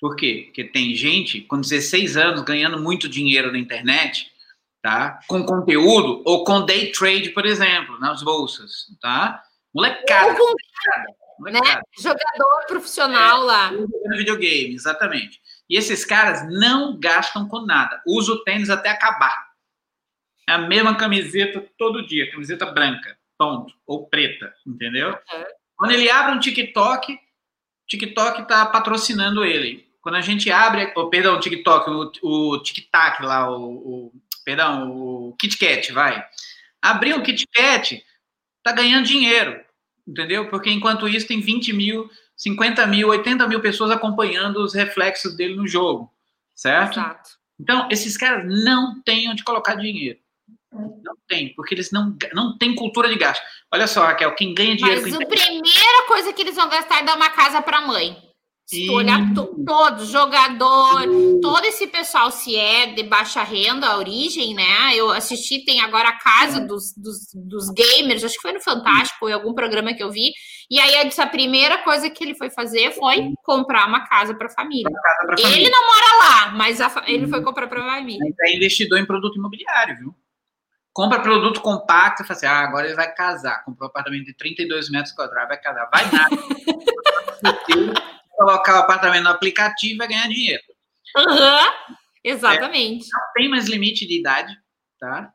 Por quê? Porque tem gente com 16 anos ganhando muito dinheiro na internet, tá? Com conteúdo ou com day trade, por exemplo, nas bolsas, tá? Molecada. Com, molecada. Né? Jogador profissional é, lá. Jogando videogame, exatamente. E esses caras não gastam com nada. Usa o tênis até acabar. É a mesma camiseta todo dia, camiseta branca, ponto, ou preta, entendeu? Uhum. Quando ele abre um TikTok, TikTok está patrocinando ele. Quando a gente abre, oh, perdão, o TikTok, o, o TikTok lá, o, o, perdão, o KitKat, vai. Abriu o KitKat, tá ganhando dinheiro, entendeu? Porque enquanto isso tem 20 mil, 50 mil, 80 mil pessoas acompanhando os reflexos dele no jogo, certo? Exato. Então, esses caras não têm onde colocar dinheiro. Não tem, porque eles não, não têm cultura de gasto. Olha só, Raquel, quem ganha dinheiro. Mas a primeira coisa que eles vão gastar é dar uma casa para a mãe. Se tu olhar to, todos, jogador, todo esse pessoal, se é de baixa renda, a origem, né? Eu assisti, tem agora a casa dos, dos, dos gamers, acho que foi no Fantástico, em algum programa que eu vi. E aí, a primeira coisa que ele foi fazer foi comprar uma casa para a família. Ele não mora lá, mas a, ele foi comprar para a família. É investidor em produto imobiliário, viu? compra produto compacto fala assim: ah, agora ele vai casar. Comprou um apartamento de 32 metros quadrados, vai casar. Vai nada. [LAUGHS] colocar o apartamento no aplicativo vai ganhar dinheiro. Uhum, exatamente. É, não tem mais limite de idade, tá?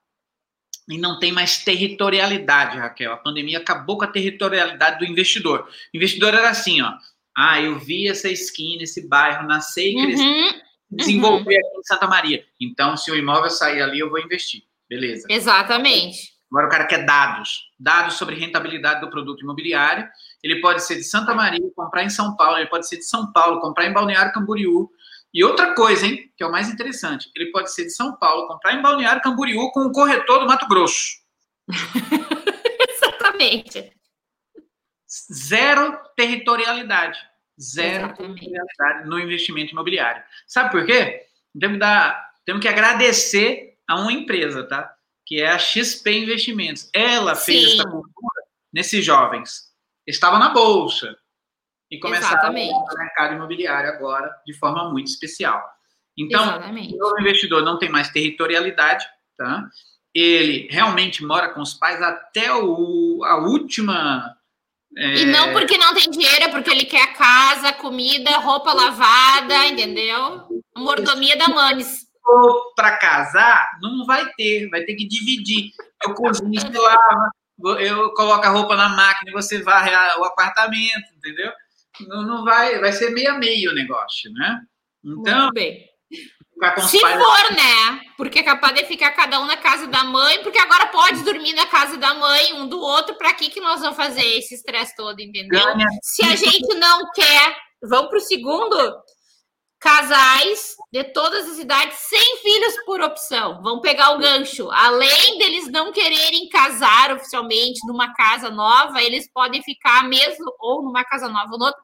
E não tem mais territorialidade, Raquel. A pandemia acabou com a territorialidade do investidor. O investidor era assim, ó. Ah, eu vi essa esquina, esse bairro nascer e crescer, uhum, desenvolver uhum. aqui em Santa Maria. Então, se o imóvel sair ali, eu vou investir. Beleza. Exatamente. Agora o cara quer dados, dados sobre rentabilidade do produto imobiliário. Ele pode ser de Santa Maria, comprar em São Paulo, ele pode ser de São Paulo, comprar em Balneário Camboriú. E outra coisa, hein, que é o mais interessante, ele pode ser de São Paulo, comprar em Balneário Camboriú com o corretor do Mato Grosso. [LAUGHS] Exatamente. Zero territorialidade. Zero Exatamente. territorialidade no investimento imobiliário. Sabe por quê? Temos que, dar, temos que agradecer a uma empresa, tá? Que é a XP Investimentos. Ela fez Sim. essa cultura nesses jovens. Estavam na bolsa e começaram no mercado imobiliário agora de forma muito especial. Então, Exatamente. o investidor não tem mais territorialidade, tá? Ele realmente mora com os pais até o, a última é... E não porque não tem dinheiro, é porque ele quer casa, comida, roupa lavada, entendeu? A mordomia da Manes para casar, não vai ter, vai ter que dividir. Eu cozinho, você lava, eu coloco a roupa na máquina e você varre o apartamento, entendeu? Não, não vai, vai ser meio a meio o negócio, né? Então, Muito bem. Se pais... for, né? Porque é capaz de ficar cada um na casa da mãe, porque agora pode dormir na casa da mãe, um do outro, para que, que nós vamos fazer esse estresse todo, entendeu? Se a gente não quer, vamos para o segundo, casais de todas as idades sem filhos por opção. Vão pegar o gancho. Além deles não quererem casar oficialmente numa casa nova, eles podem ficar mesmo ou numa casa nova ou noutra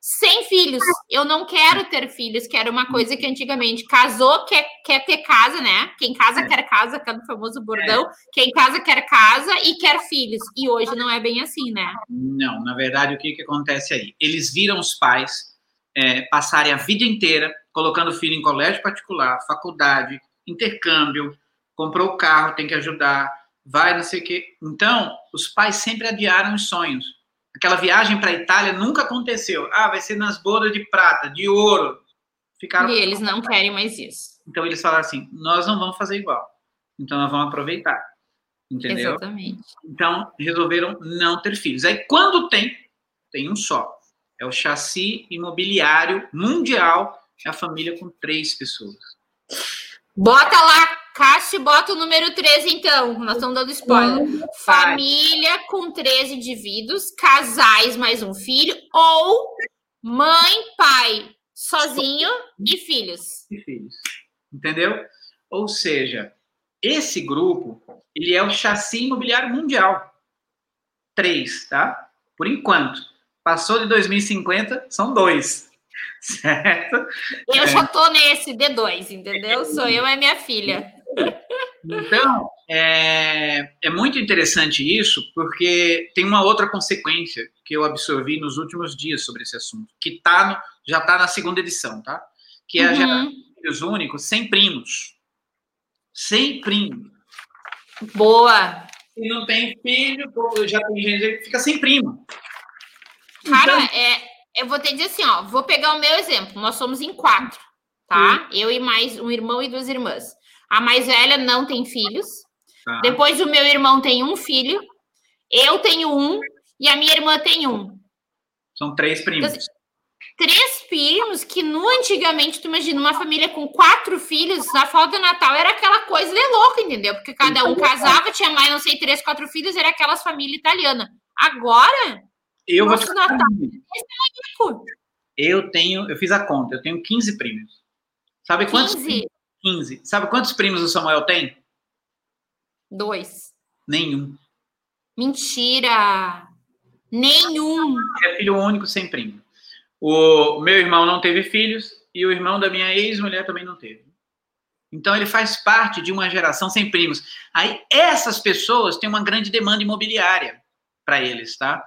sem filhos. Eu não quero ter filhos, que era uma coisa que antigamente casou, quer, quer ter casa, né? Quem casa é. quer casa, que é o famoso bordão. É. Quem casa quer casa e quer filhos. E hoje não é bem assim, né? Não, na verdade, o que, que acontece aí? Eles viram os pais é, passarem a vida inteira colocando o filho em colégio particular, faculdade, intercâmbio, comprou o carro, tem que ajudar, vai não sei o quê. Então, os pais sempre adiaram os sonhos. Aquela viagem para a Itália nunca aconteceu. Ah, vai ser nas bodas de prata, de ouro. Ficaram... E eles não querem mais isso. Então, eles falaram assim: nós não vamos fazer igual. Então, nós vamos aproveitar. Entendeu? Exatamente. Então, resolveram não ter filhos. Aí, quando tem, tem um só. É o chassi imobiliário mundial, a família com três pessoas. Bota lá, Cássio, bota o número 13, então. Nós estamos dando spoiler. Família com três indivíduos, casais mais um filho, ou mãe, pai, sozinho e filhos. E filhos. Entendeu? Ou seja, esse grupo, ele é o chassi imobiliário mundial. Três, tá? Por enquanto. Passou de 2050, são dois. [LAUGHS] Certo? Eu é. já tô nesse D2, entendeu? Sou eu e minha filha. Então, é, é muito interessante isso, porque tem uma outra consequência que eu absorvi nos últimos dias sobre esse assunto, que está já está na segunda edição, tá? Que é a geração de filhos únicos sem primos. Sem primos. Boa! Se não tem filho, já tem gente que fica sem primo. Cara, então, é, eu vou te dizer assim, ó, vou pegar o meu exemplo. Nós somos em quatro, tá? Sim. Eu e mais um irmão e duas irmãs. A mais velha não tem filhos. Tá. Depois o meu irmão tem um filho. Eu tenho um e a minha irmã tem um. São três primos. Então, três primos que no antigamente, tu imagina, uma família com quatro filhos, na falta do Natal era aquela coisa de louco, entendeu? Porque cada um casava, tinha mais, não sei, três, quatro filhos, era aquelas famílias italianas. Agora, eu vou te Natal, é eu tenho, eu fiz a conta, eu tenho 15 primos. Sabe quantos? 15. 15. Sabe quantos primos o Samuel tem? Dois. Nenhum. Mentira! Nenhum. É filho único sem primo. O meu irmão não teve filhos e o irmão da minha ex-mulher também não teve. Então ele faz parte de uma geração sem primos. Aí essas pessoas têm uma grande demanda imobiliária para eles, tá?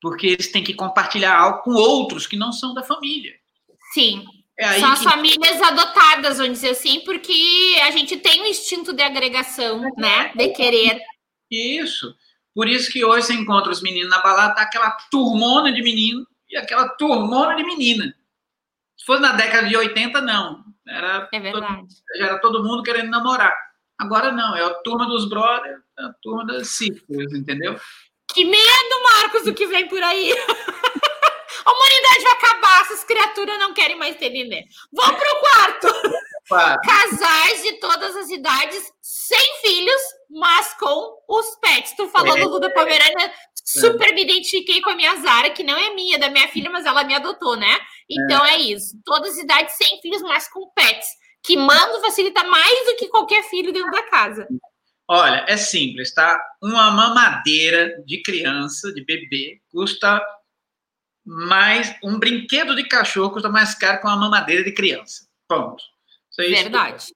Porque eles têm que compartilhar algo com outros que não são da família. Sim. É são as famílias adotadas, vamos dizer assim, porque a gente tem um instinto de agregação, é. né? De querer. Isso. Por isso que hoje você encontra os meninos na balada, tá aquela turmona de menino e aquela turmona de menina. Se fosse na década de 80, não. Era é verdade. Todo, já era todo mundo querendo namorar. Agora não, é a turma dos brothers, a turma das sisters, entendeu? Que medo, Marcos, do que vem por aí. [LAUGHS] A humanidade vai acabar, essas criaturas não querem mais ter neném. Vamos pro quarto. Casais de todas as idades, sem filhos, mas com os pets. Tu falou é. do Luda Pomerânia, super é. me identifiquei com a minha Zara, que não é minha, da minha filha, mas ela me adotou, né? Então é, é isso. Todas as idades sem filhos, mas com pets. Que mando facilita mais do que qualquer filho dentro da casa. Olha, é simples, tá? Uma mamadeira de criança, de bebê, custa mais. Um brinquedo de cachorro custa mais caro que uma mamadeira de criança. Ponto. É Verdade.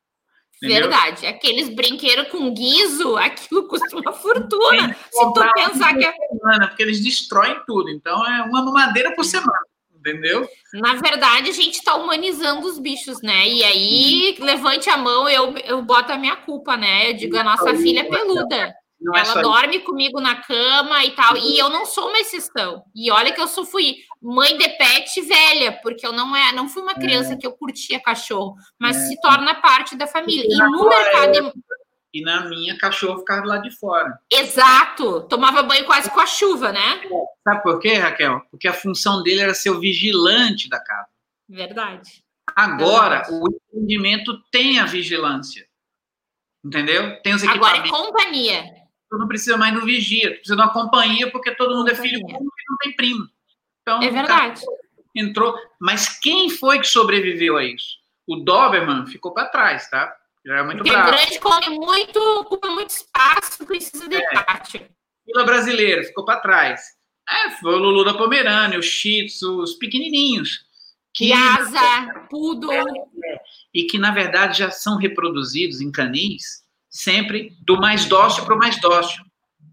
Verdade. Aqueles brinquedos com guiso, [LAUGHS] aquilo custa uma fortuna. Se tu pensar que é. Semana, porque eles destroem tudo. Então é uma mamadeira por semana. Entendeu? Na verdade, a gente está humanizando os bichos, né? E aí, levante a mão, eu, eu boto a minha culpa, né? Eu digo, a nossa filha é peluda. Não é ela é dorme isso. comigo na cama e tal. E eu não sou uma exceção. E olha que eu sou fui mãe de pet velha, porque eu não é, não fui uma criança é. que eu curtia cachorro, mas é. se torna parte da família. E, e no mercado e na minha cachorro ficava lá de fora. Exato, tomava banho quase com a chuva, né? Sabe por quê, Raquel? Porque a função dele era ser o vigilante da casa. Verdade. Agora, Verdade. o empreendimento tem a vigilância. Entendeu? Tem os equipamentos. Agora é companhia tu não precisa mais do vigia, tu precisa de uma companhia, porque todo mundo é filho único e não tem primo. Então, é verdade. Entrou. Mas quem foi que sobreviveu a isso? O Doberman ficou para trás, tá? Já é muito Porque bravo. grande come muito, ocupa muito espaço, precisa de é. parte. Vila brasileira ficou para trás. É, foi o Lulu da Pomerânia, os Shih Tzu, os pequenininhos. Que, Yasa, Poodle. É, e que, na verdade, já são reproduzidos em canis sempre do mais dócil para o mais dócil,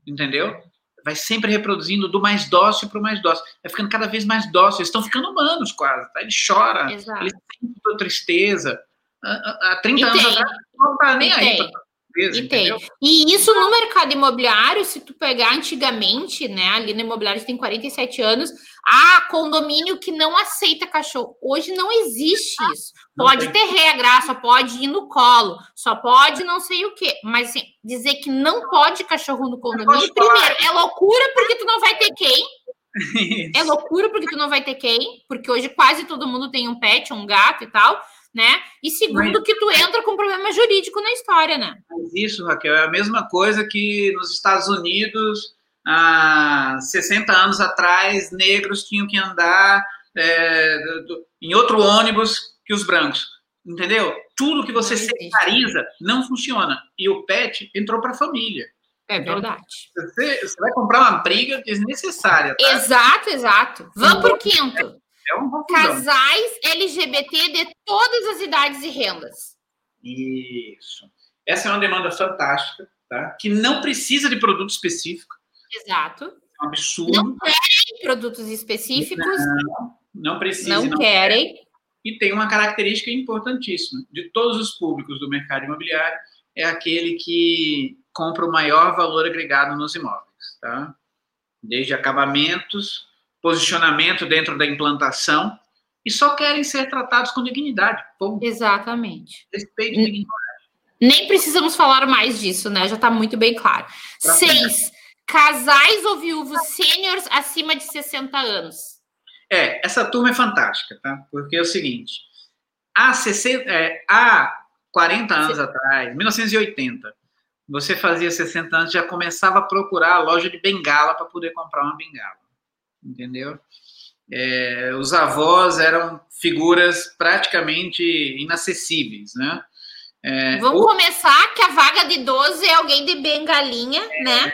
entendeu? Vai sempre reproduzindo do mais dócil para o mais dócil. Vai ficando cada vez mais dócil. Eles estão ficando humanos quase. Tá? Ele chora, Exato. ele sente tristeza. Há 30 e anos atrás, não está nem e aí. Tem. e, tem. e isso no mercado imobiliário, se tu pegar antigamente, né? Ali no imobiliário tem 47 anos, ah, condomínio que não aceita cachorro. Hoje não existe isso. Pode ter regra, só pode ir no colo, só pode não sei o quê. Mas assim, dizer que não pode cachorro no condomínio, primeiro, é loucura porque tu não vai ter quem. Isso. [LAUGHS] É loucura porque tu não vai ter quem, porque hoje quase todo mundo tem um pet, um gato e tal, né? E segundo, Mas... que tu entra com problema jurídico na história, né? Mas isso, Raquel, é a mesma coisa que nos Estados Unidos há 60 anos atrás, negros tinham que andar é, do, em outro ônibus que os brancos. Entendeu? Tudo que você sectariza não funciona. E o pet entrou para a família. É então, verdade. Você, você, vai comprar uma briga desnecessária. Tá? Exato, exato. Vamos para o quinto. É um Casais LGBT de todas as idades e rendas. Isso. Essa é uma demanda fantástica, tá? Que não precisa de produto específico. Exato. É um absurdo. Não tem produtos específicos. Não. não precise. Não, não querem. Quer. E tem uma característica importantíssima de todos os públicos do mercado imobiliário, é aquele que compra o maior valor agregado nos imóveis, tá? Desde acabamentos, posicionamento dentro da implantação, e só querem ser tratados com dignidade. Ponto. Exatamente. Respeito e dignidade. Nem precisamos falar mais disso, né? Já está muito bem claro. Pra Seis, casais ou viúvos sêniores acima de 60 anos. É, essa turma é fantástica, tá? Porque é o seguinte, há, 60, é, há 40 anos Sim. atrás, 1980, você fazia 60 anos, já começava a procurar a loja de bengala para poder comprar uma bengala, entendeu? É, os avós eram figuras praticamente inacessíveis, né? É, Vamos começar que a vaga de 12 é alguém de bengalinha, é, né?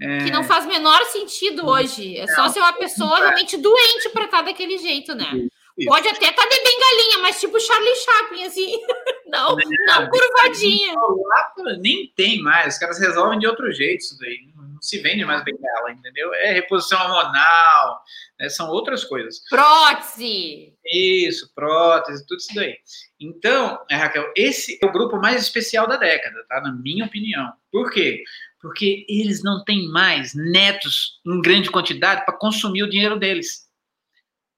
É, que não faz o menor sentido hoje. É só ser uma pessoa realmente doente para estar daquele jeito, né? Isso. Pode até estar de bengalinha, mas tipo Charlie Chaplin, assim. [LAUGHS] Não, não curvadinha. Nem tem mais. Os caras resolvem de outro jeito isso daí não se vende mais bengala, entendeu? É reposição hormonal, né? são outras coisas. Prótese! Isso, prótese, tudo isso daí. Então, é, Raquel, esse é o grupo mais especial da década, tá? Na minha opinião. Por quê? Porque eles não têm mais netos em grande quantidade para consumir o dinheiro deles.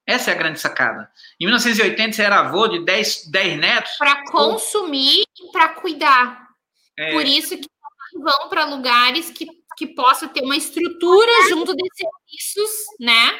Essa é a grande sacada. Em 1980, você era avô de 10, 10 netos. Para consumir e para cuidar. É... Por isso que vão para lugares que que possa ter uma estrutura junto desses serviços, né?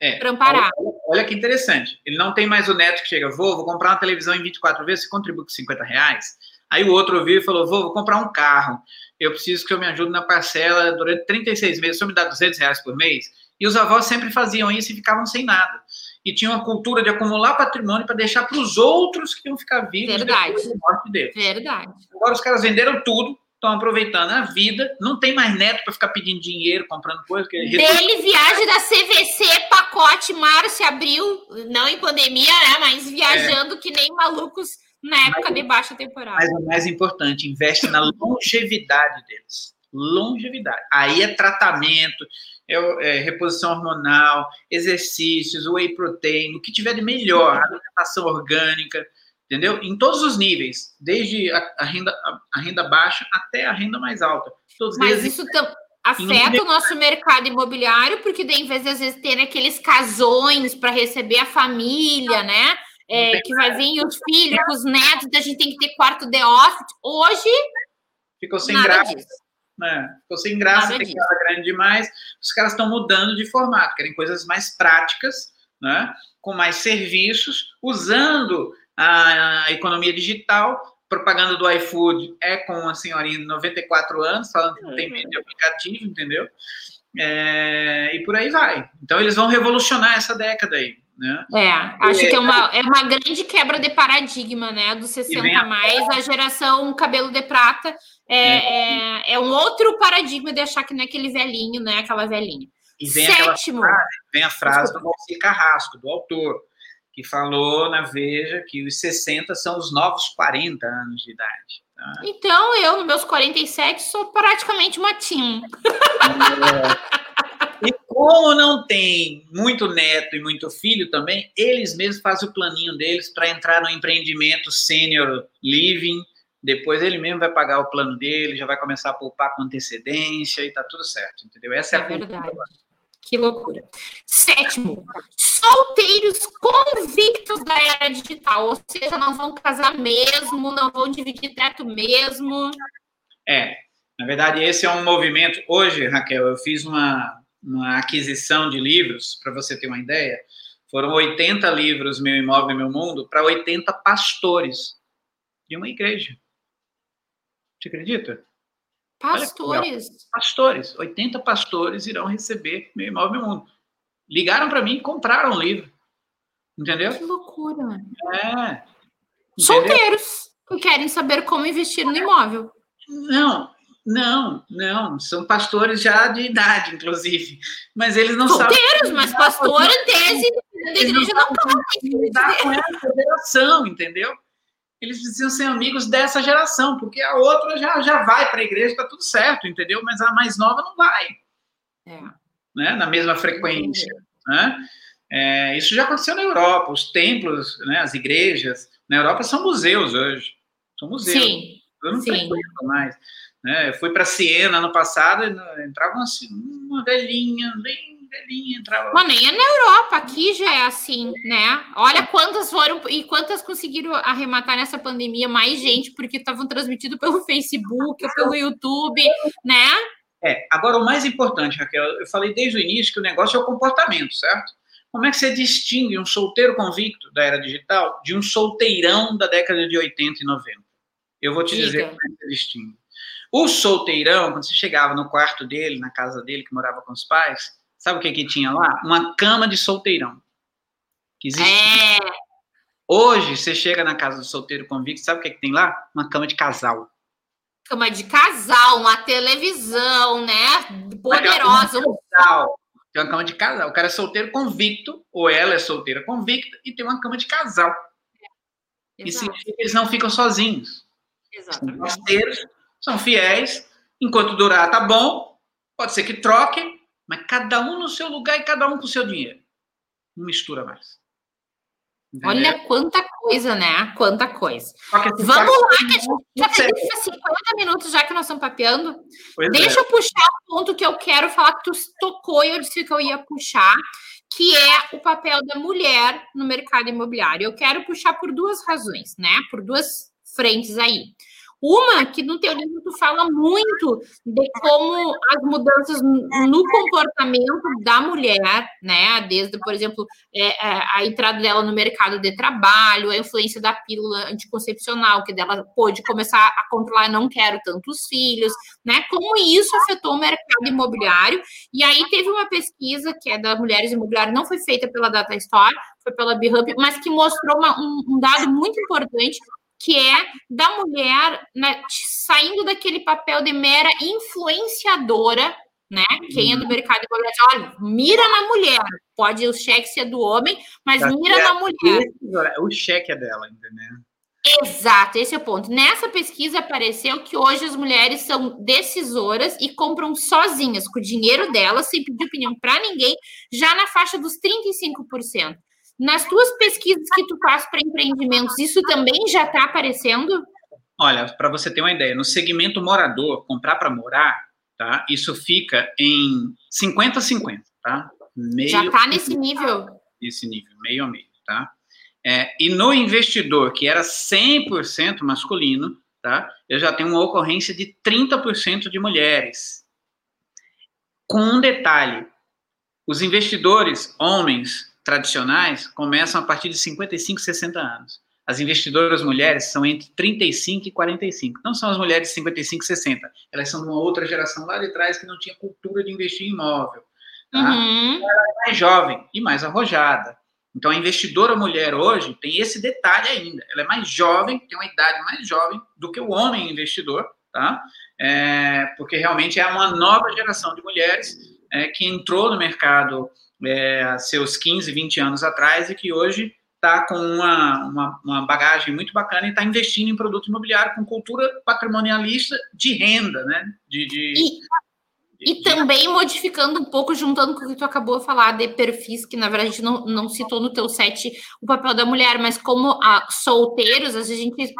É, para amparar. Olha, olha, que interessante. Ele não tem mais o neto que chega, vou, vou comprar uma televisão em 24 vezes, você contribui com 50 reais. Aí o outro ouviu e falou, vou, vou comprar um carro. Eu preciso que eu me ajude na parcela durante 36 meses, só me dá 200 reais por mês. E os avós sempre faziam isso e ficavam sem nada. E tinham uma cultura de acumular patrimônio para deixar para os outros que iam ficar vivos Verdade. depois da morte deles. Verdade. Agora os caras venderam tudo, estão aproveitando a vida, não tem mais neto para ficar pedindo dinheiro, comprando coisa. Que... Dele, viagem da CVC, pacote março, abril, não em pandemia, né? Mas viajando é. que nem malucos na época mas, de baixa temporada. Mas o mais importante, investe na longevidade deles. Longevidade. Aí é tratamento, é, é, reposição hormonal, exercícios, whey protein, o que tiver de melhor, alimentação orgânica entendeu? Em todos os níveis, desde a, a renda, a, a, renda baixa até a renda mais alta. Todos Mas isso afeta o nosso mercado imobiliário, porque daí, em vez de às vezes ter aqueles casões para receber a família, né? É, que vai vir os filhos, os netos, a gente tem que ter quarto de office. Hoje. Ficou sem graça. Né? Ficou sem graça, nada tem casa grande demais. Os caras estão mudando de formato, querem coisas mais práticas, né? com mais serviços, usando a economia digital, propaganda do iFood é com uma senhorinha de 94 anos, falando que não tem medo de aplicativo, entendeu? É, e por aí vai. Então, eles vão revolucionar essa década aí. Né? É, acho que é uma, é uma grande quebra de paradigma, né? Dos 60 a mais, a geração cabelo de prata é, é. é, é um outro paradigma de achar que não é aquele velhinho, né? Aquela velhinha. E vem Sétimo. Frase, vem a frase do Valcir Carrasco, do autor que falou na Veja que os 60 são os novos 40 anos de idade. Tá? Então, eu, nos meus 47, sou praticamente uma teen. É. E como não tem muito neto e muito filho também, eles mesmos fazem o planinho deles para entrar no empreendimento senior living. Depois ele mesmo vai pagar o plano dele, já vai começar a poupar com antecedência e tá tudo certo, entendeu? Essa é, é a verdade. Que loucura. Sétimo, solteiros convictos da era digital, ou seja, não vão casar mesmo, não vão dividir teto mesmo. É, na verdade, esse é um movimento. Hoje, Raquel, eu fiz uma, uma aquisição de livros, para você ter uma ideia. Foram 80 livros, Meu Imóvel, Meu Mundo, para 80 pastores de uma igreja. Você acredita? Pastores. Pastores. 80 pastores irão receber Meu Imóvel, Meu Mundo. Ligaram para mim e compraram o livro. Entendeu? Que loucura. É. Solteiros que querem saber como investir no imóvel. Não, não, não. São pastores já de idade, inclusive. Mas eles não Solteiros, sabem. Solteiros, mas pastor em tese da igreja não pode. lidar com essa geração, entendeu? eles precisam ser amigos dessa geração, porque a outra já, já vai para a igreja, está tudo certo, entendeu? Mas a mais nova não vai. É. Né? Na mesma frequência. Né? É, isso já aconteceu na Europa. Os templos, né, as igrejas na Europa são museus hoje. São museus. Sim. Eu não sim. mais. Né? Eu fui para Siena no passado e entrava uma, uma velhinha, bem velhinha, entrava. Bom, nem é na Europa, aqui já é assim, né? Olha quantas foram e quantas conseguiram arrematar nessa pandemia mais gente, porque estavam transmitido pelo Facebook, pelo YouTube, né? É, agora o mais importante, Raquel, eu falei desde o início que o negócio é o comportamento, certo? Como é que você distingue um solteiro convicto da era digital de um solteirão da década de 80 e 90? Eu vou te Diga. dizer como é que você distingue. O solteirão, quando você chegava no quarto dele, na casa dele, que morava com os pais, sabe o que que tinha lá? Uma cama de solteirão. Que existia. É. Hoje, você chega na casa do solteiro convicto, sabe o que, que tem lá? Uma cama de casal. Cama de casal, uma televisão, né? Poderosa. Um casal. Tem uma cama de casal. O cara é solteiro convicto, ou ela é solteira convicta, e tem uma cama de casal. É. Isso significa que eles não ficam sozinhos. Exatamente. São parceiros, são fiéis. Enquanto durar, tá bom. Pode ser que troquem, mas cada um no seu lugar e cada um com o seu dinheiro. Não mistura mais. Olha quanta coisa, né? Quanta coisa. Vamos lá, que a gente já tem 50 minutos já que nós estamos papeando. Pois Deixa é. eu puxar o ponto que eu quero falar que tu tocou e eu disse que eu ia puxar, que é o papel da mulher no mercado imobiliário. Eu quero puxar por duas razões, né? Por duas frentes aí. Uma que no teu livro tu fala muito de como as mudanças no comportamento da mulher, né? Desde, por exemplo, é, é, a entrada dela no mercado de trabalho, a influência da pílula anticoncepcional, que dela pôde começar a controlar, não quero tantos filhos, né? Como isso afetou o mercado imobiliário. E aí teve uma pesquisa que é da Mulheres Imobiliárias, não foi feita pela Data Store, foi pela BHub, mas que mostrou uma, um, um dado muito importante que é da mulher né, saindo daquele papel de mera influenciadora, né? Quem é do uhum. mercado imobiliário, olha, mira na mulher. Pode o cheque ser do homem, mas mira na mulher. O cheque é dela, entendeu? Exato, esse é o ponto. Nessa pesquisa apareceu que hoje as mulheres são decisoras e compram sozinhas, com o dinheiro delas, sem pedir opinião para ninguém, já na faixa dos 35%. Nas tuas pesquisas que tu faz para empreendimentos, isso também já está aparecendo? Olha, para você ter uma ideia, no segmento morador, comprar para morar, tá? Isso fica em 50 50, tá? Meio já está nesse nível. Nesse nível, meio a meio, tá? É, e no investidor, que era 100% masculino, tá? Eu já tenho uma ocorrência de 30% de mulheres. Com um detalhe, os investidores, homens, tradicionais começam a partir de 55, 60 anos. As investidoras mulheres são entre 35 e 45. Não são as mulheres de 55 e 60. Elas são de uma outra geração lá de trás que não tinha cultura de investir em imóvel. Tá? Uhum. Ela é mais jovem e mais arrojada. Então, a investidora mulher hoje tem esse detalhe ainda. Ela é mais jovem, tem uma idade mais jovem do que o homem investidor, tá? É, porque realmente é uma nova geração de mulheres é, que entrou no mercado é, seus 15, 20 anos atrás e que hoje está com uma, uma, uma, bagagem muito bacana e está investindo em produto imobiliário com cultura patrimonialista de renda, né? De, de, e, e também modificando um pouco, juntando com o que tu acabou de falar de perfis, que na verdade a gente não, não citou no teu set o papel da mulher, mas como a, solteiros, a gente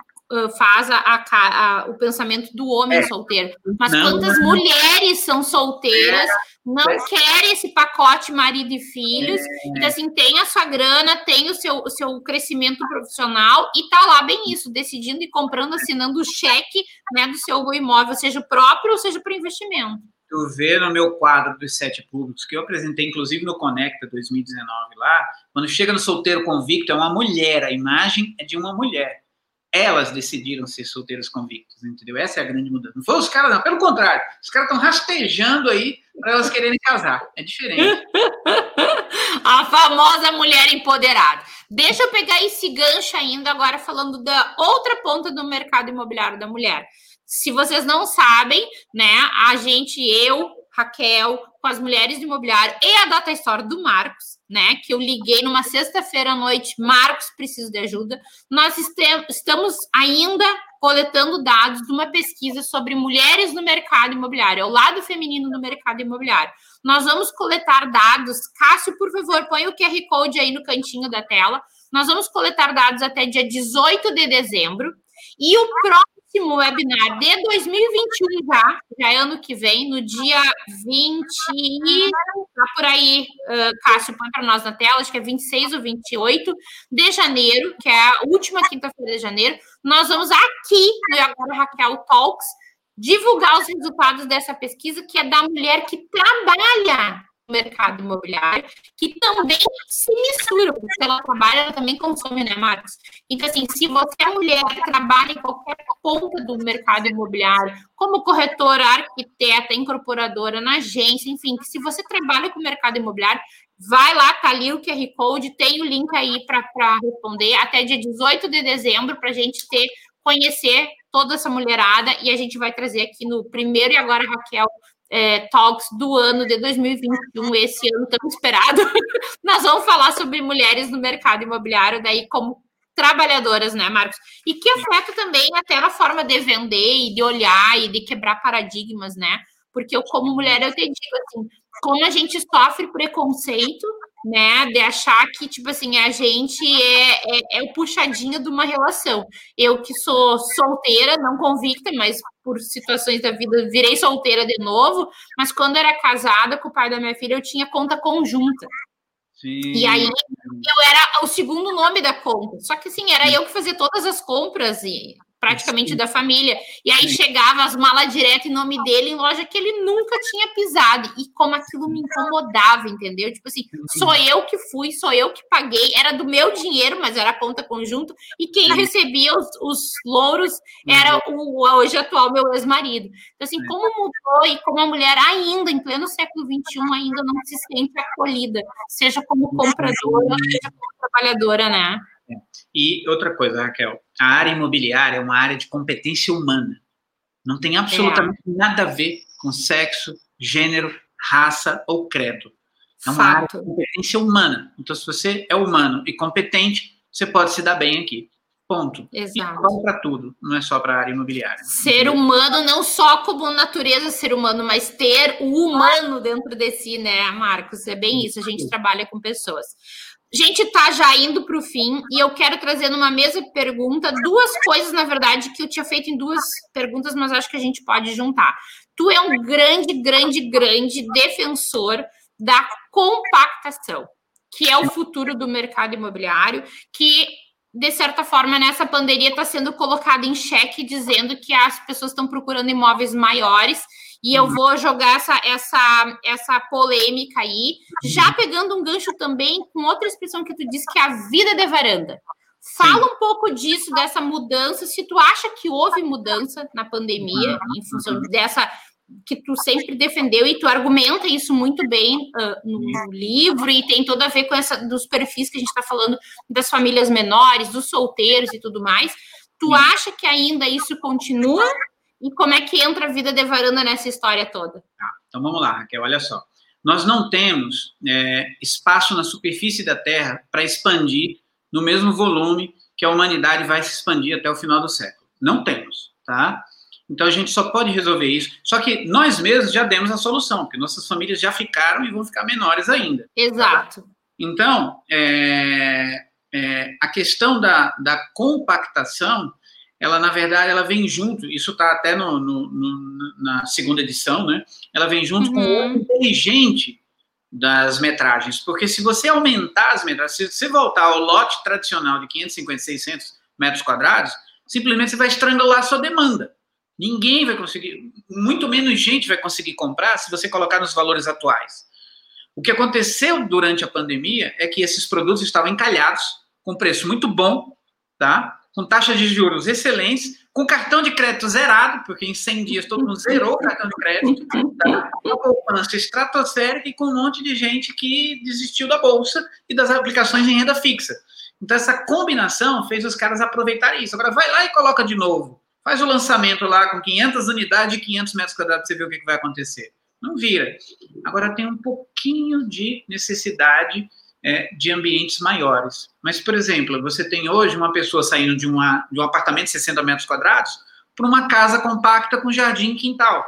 faz a, a, a, o pensamento do homem é. solteiro. Mas não, quantas não. mulheres são solteiras, não é. querem esse pacote marido e filhos, é. então assim, tem a sua grana, tem o seu, o seu crescimento profissional e tá lá bem isso, decidindo e comprando, assinando o cheque né, do seu imóvel, seja próprio ou seja para investimento. Tu vê no meu quadro dos sete públicos, que eu apresentei inclusive no Conecta 2019 lá, quando chega no solteiro convicto, é uma mulher, a imagem é de uma mulher elas decidiram ser solteiros convictos, entendeu? Essa é a grande mudança. Não foi os caras, não. Pelo contrário, os caras estão rastejando aí para elas quererem casar. É diferente. [LAUGHS] a famosa mulher empoderada. Deixa eu pegar esse gancho ainda agora falando da outra ponta do mercado imobiliário da mulher. Se vocês não sabem, né, a gente, eu, Raquel, com as mulheres do imobiliário e a Data Store do Marcos, né? Que eu liguei numa sexta-feira à noite, Marcos, preciso de ajuda. Nós estamos ainda coletando dados de uma pesquisa sobre mulheres no mercado imobiliário, é o lado feminino no mercado imobiliário. Nós vamos coletar dados. Cássio, por favor, põe o QR Code aí no cantinho da tela. Nós vamos coletar dados até dia 18 de dezembro. E o próximo webinar de 2021 já, já é ano que vem, no dia 20, tá por aí, uh, Cássio, põe para nós na tela, acho que é 26 ou 28 de janeiro, que é a última quinta-feira de janeiro, nós vamos aqui no Agora Raquel Talks divulgar os resultados dessa pesquisa, que é da mulher que trabalha mercado imobiliário, que também se mistura, porque ela trabalha, ela também consome, né, Marcos? Então, assim, se você é mulher, trabalha em qualquer ponta do mercado imobiliário, como corretora, arquiteta, incorporadora, na agência, enfim, se você trabalha com o mercado imobiliário, vai lá, tá ali o QR Code, tem o link aí para responder, até dia 18 de dezembro, para a gente ter, conhecer toda essa mulherada, e a gente vai trazer aqui no primeiro e agora, Raquel, é, talks do ano de 2021, esse ano tão esperado, [LAUGHS] nós vamos falar sobre mulheres no mercado imobiliário, daí como trabalhadoras, né, Marcos? E que afeta também até a forma de vender e de olhar e de quebrar paradigmas, né? Porque eu, como mulher, eu te digo assim, como a gente sofre preconceito, né, de achar que, tipo assim, a gente é, é, é, o puxadinho de uma relação. Eu que sou solteira, não convicta, mas por situações da vida virei solteira de novo, mas quando era casada com o pai da minha filha, eu tinha conta conjunta. Sim. E aí eu era o segundo nome da conta. Só que assim, era eu que fazia todas as compras e praticamente Sim. da família. E aí Sim. chegava as malas direto em nome dele em loja que ele nunca tinha pisado. E como aquilo me incomodava, entendeu? Tipo assim, sou eu que fui, sou eu que paguei, era do meu dinheiro, mas era conta conjunto, e quem recebia os, os louros era uhum. o hoje atual meu ex-marido. Então, assim, como mudou e como a mulher ainda, em pleno século XXI, ainda não se sente acolhida, seja como compradora, seja como trabalhadora, né? E outra coisa, Raquel, a área imobiliária é uma área de competência humana. Não tem absolutamente é. nada a ver com sexo, gênero, raça ou credo. É uma Fato. área de competência humana. Então, se você é humano e competente, você pode se dar bem aqui. Ponto. Exato. E para tudo, não é só para a área imobiliária. Ser humano, não só como natureza ser humano, mas ter o humano dentro de si, né, Marcos? É bem isso. A gente trabalha com pessoas. Gente está já indo para o fim e eu quero trazer numa mesma pergunta duas coisas, na verdade, que eu tinha feito em duas perguntas, mas acho que a gente pode juntar. Tu é um grande, grande, grande defensor da compactação, que é o futuro do mercado imobiliário, que de certa forma, nessa pandemia está sendo colocada em xeque, dizendo que as pessoas estão procurando imóveis maiores e eu uhum. vou jogar essa, essa, essa polêmica aí, já pegando um gancho também com outra expressão que tu disse, que é a vida de varanda. Fala Sim. um pouco disso, dessa mudança, se tu acha que houve mudança na pandemia, uhum. em função dessa que tu sempre defendeu e tu argumenta isso muito bem uh, no livro e tem tudo a ver com essa dos perfis que a gente está falando das famílias menores, dos solteiros e tudo mais. Tu acha que ainda isso continua e como é que entra a vida de varanda nessa história toda? Tá, então vamos lá, Raquel, olha só. Nós não temos é, espaço na superfície da Terra para expandir no mesmo volume que a humanidade vai se expandir até o final do século. Não temos, tá? Então a gente só pode resolver isso. Só que nós mesmos já demos a solução, porque nossas famílias já ficaram e vão ficar menores ainda. Exato. Então, é, é, a questão da, da compactação ela na verdade ela vem junto, isso está até no, no, no, na segunda edição, né? Ela vem junto uhum. com o inteligente das metragens, porque se você aumentar as metragens, se você voltar ao lote tradicional de 550, 600 metros quadrados, simplesmente você vai estrangular a sua demanda. Ninguém vai conseguir, muito menos gente vai conseguir comprar se você colocar nos valores atuais. O que aconteceu durante a pandemia é que esses produtos estavam encalhados, com preço muito bom, tá? Com taxas de juros excelentes, com cartão de crédito zerado, porque em 100 dias todo mundo zerou o cartão de crédito, tá? uma poupança estratosférica e com um monte de gente que desistiu da bolsa e das aplicações em renda fixa. Então, essa combinação fez os caras aproveitarem isso. Agora, vai lá e coloca de novo. Faz o lançamento lá com 500 unidades de 500 metros quadrados você ver o que, vai acontecer. Não vira. Agora tem um pouquinho de necessidade é, de ambientes maiores. Mas, por exemplo, você tem hoje uma pessoa saindo de, uma, de um apartamento de 60 metros quadrados para uma casa compacta com jardim e quintal.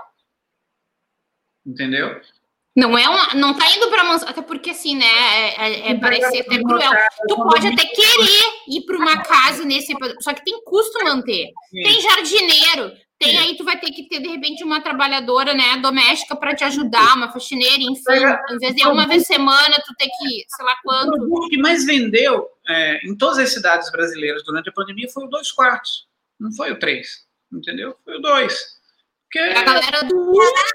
Entendeu? Não é uma, não tá indo para mansão, até porque assim, né? É, é, é parece até cruel. Tu pode até querer ir para uma casa nesse, só que tem custo manter. Tem jardineiro, tem aí tu vai ter que ter de repente uma trabalhadora, né, doméstica para te ajudar, uma faxineira, enfim. Às vezes é uma vez semana, tu tem que, sei lá quanto. O que mais vendeu é, em todas as cidades brasileiras durante a pandemia foi o dois quartos, não foi o três, entendeu? Foi o dois. Porque... A galera do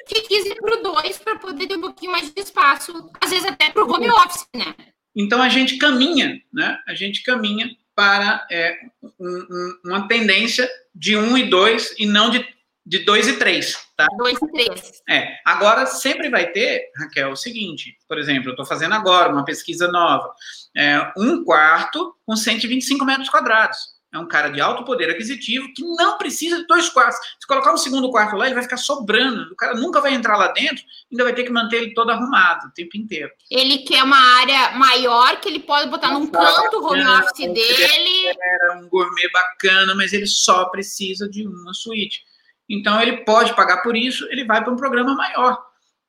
que quis ir pro dois para poder ter um pouquinho mais de espaço, às vezes até pro home office, né? Então a gente caminha, né? A gente caminha para é, um, um, uma tendência de um e dois e não de, de dois e três, tá? Dois e três. É. Agora sempre vai ter, Raquel, o seguinte, por exemplo, eu estou fazendo agora uma pesquisa nova, é, um quarto com 125 metros quadrados é um cara de alto poder aquisitivo que não precisa de dois quartos. Se colocar um segundo quarto lá, ele vai ficar sobrando. O cara nunca vai entrar lá dentro, ainda vai ter que manter ele todo arrumado o tempo inteiro. Ele quer uma área maior que ele pode botar num canto o home office dele. Era um gourmet bacana, mas ele só precisa de uma suíte. Então ele pode pagar por isso, ele vai para um programa maior.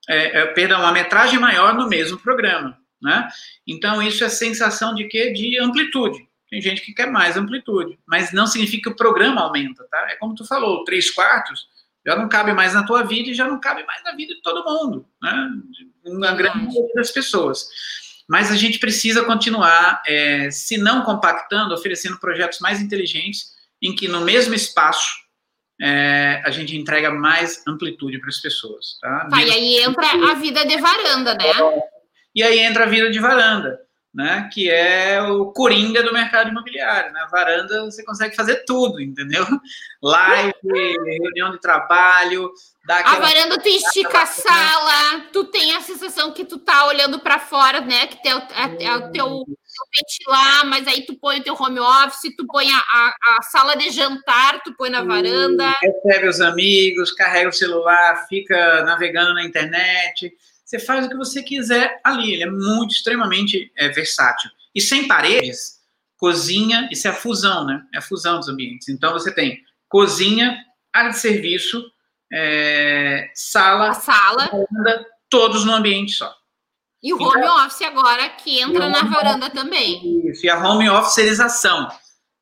É, é, perdão, uma metragem maior no mesmo programa. Né? Então, isso é sensação de quê? De amplitude. Tem gente que quer mais amplitude, mas não significa que o programa aumenta, tá? É como tu falou, três quartos já não cabe mais na tua vida e já não cabe mais na vida de todo mundo, né? Uma grande maioria das pessoas. Mas a gente precisa continuar, é, se não compactando, oferecendo projetos mais inteligentes, em que no mesmo espaço é, a gente entrega mais amplitude para as pessoas. Tá? tá e aí entra a vida de varanda, né? E aí entra a vida de varanda né, que é o coringa do mercado imobiliário. Na varanda você consegue fazer tudo, entendeu? [LAUGHS] Live, reunião de trabalho. Aquela... A varanda tu estica a sala, tu tem a sensação que tu tá olhando para fora, né? Que tem o, é, é o teu, teu ventilar, mas aí tu põe o teu home office, tu põe a, a, a sala de jantar, tu põe na varanda. Recebe os amigos, carrega o celular, fica navegando na internet você faz o que você quiser ali. Ele é muito, extremamente é, versátil. E sem paredes, cozinha, isso é a fusão, né? É a fusão dos ambientes. Então, você tem cozinha, área de serviço, é, sala, sala. varanda, todos no ambiente só. E o home então, office agora que entra na varanda também. Isso, e a home officerização,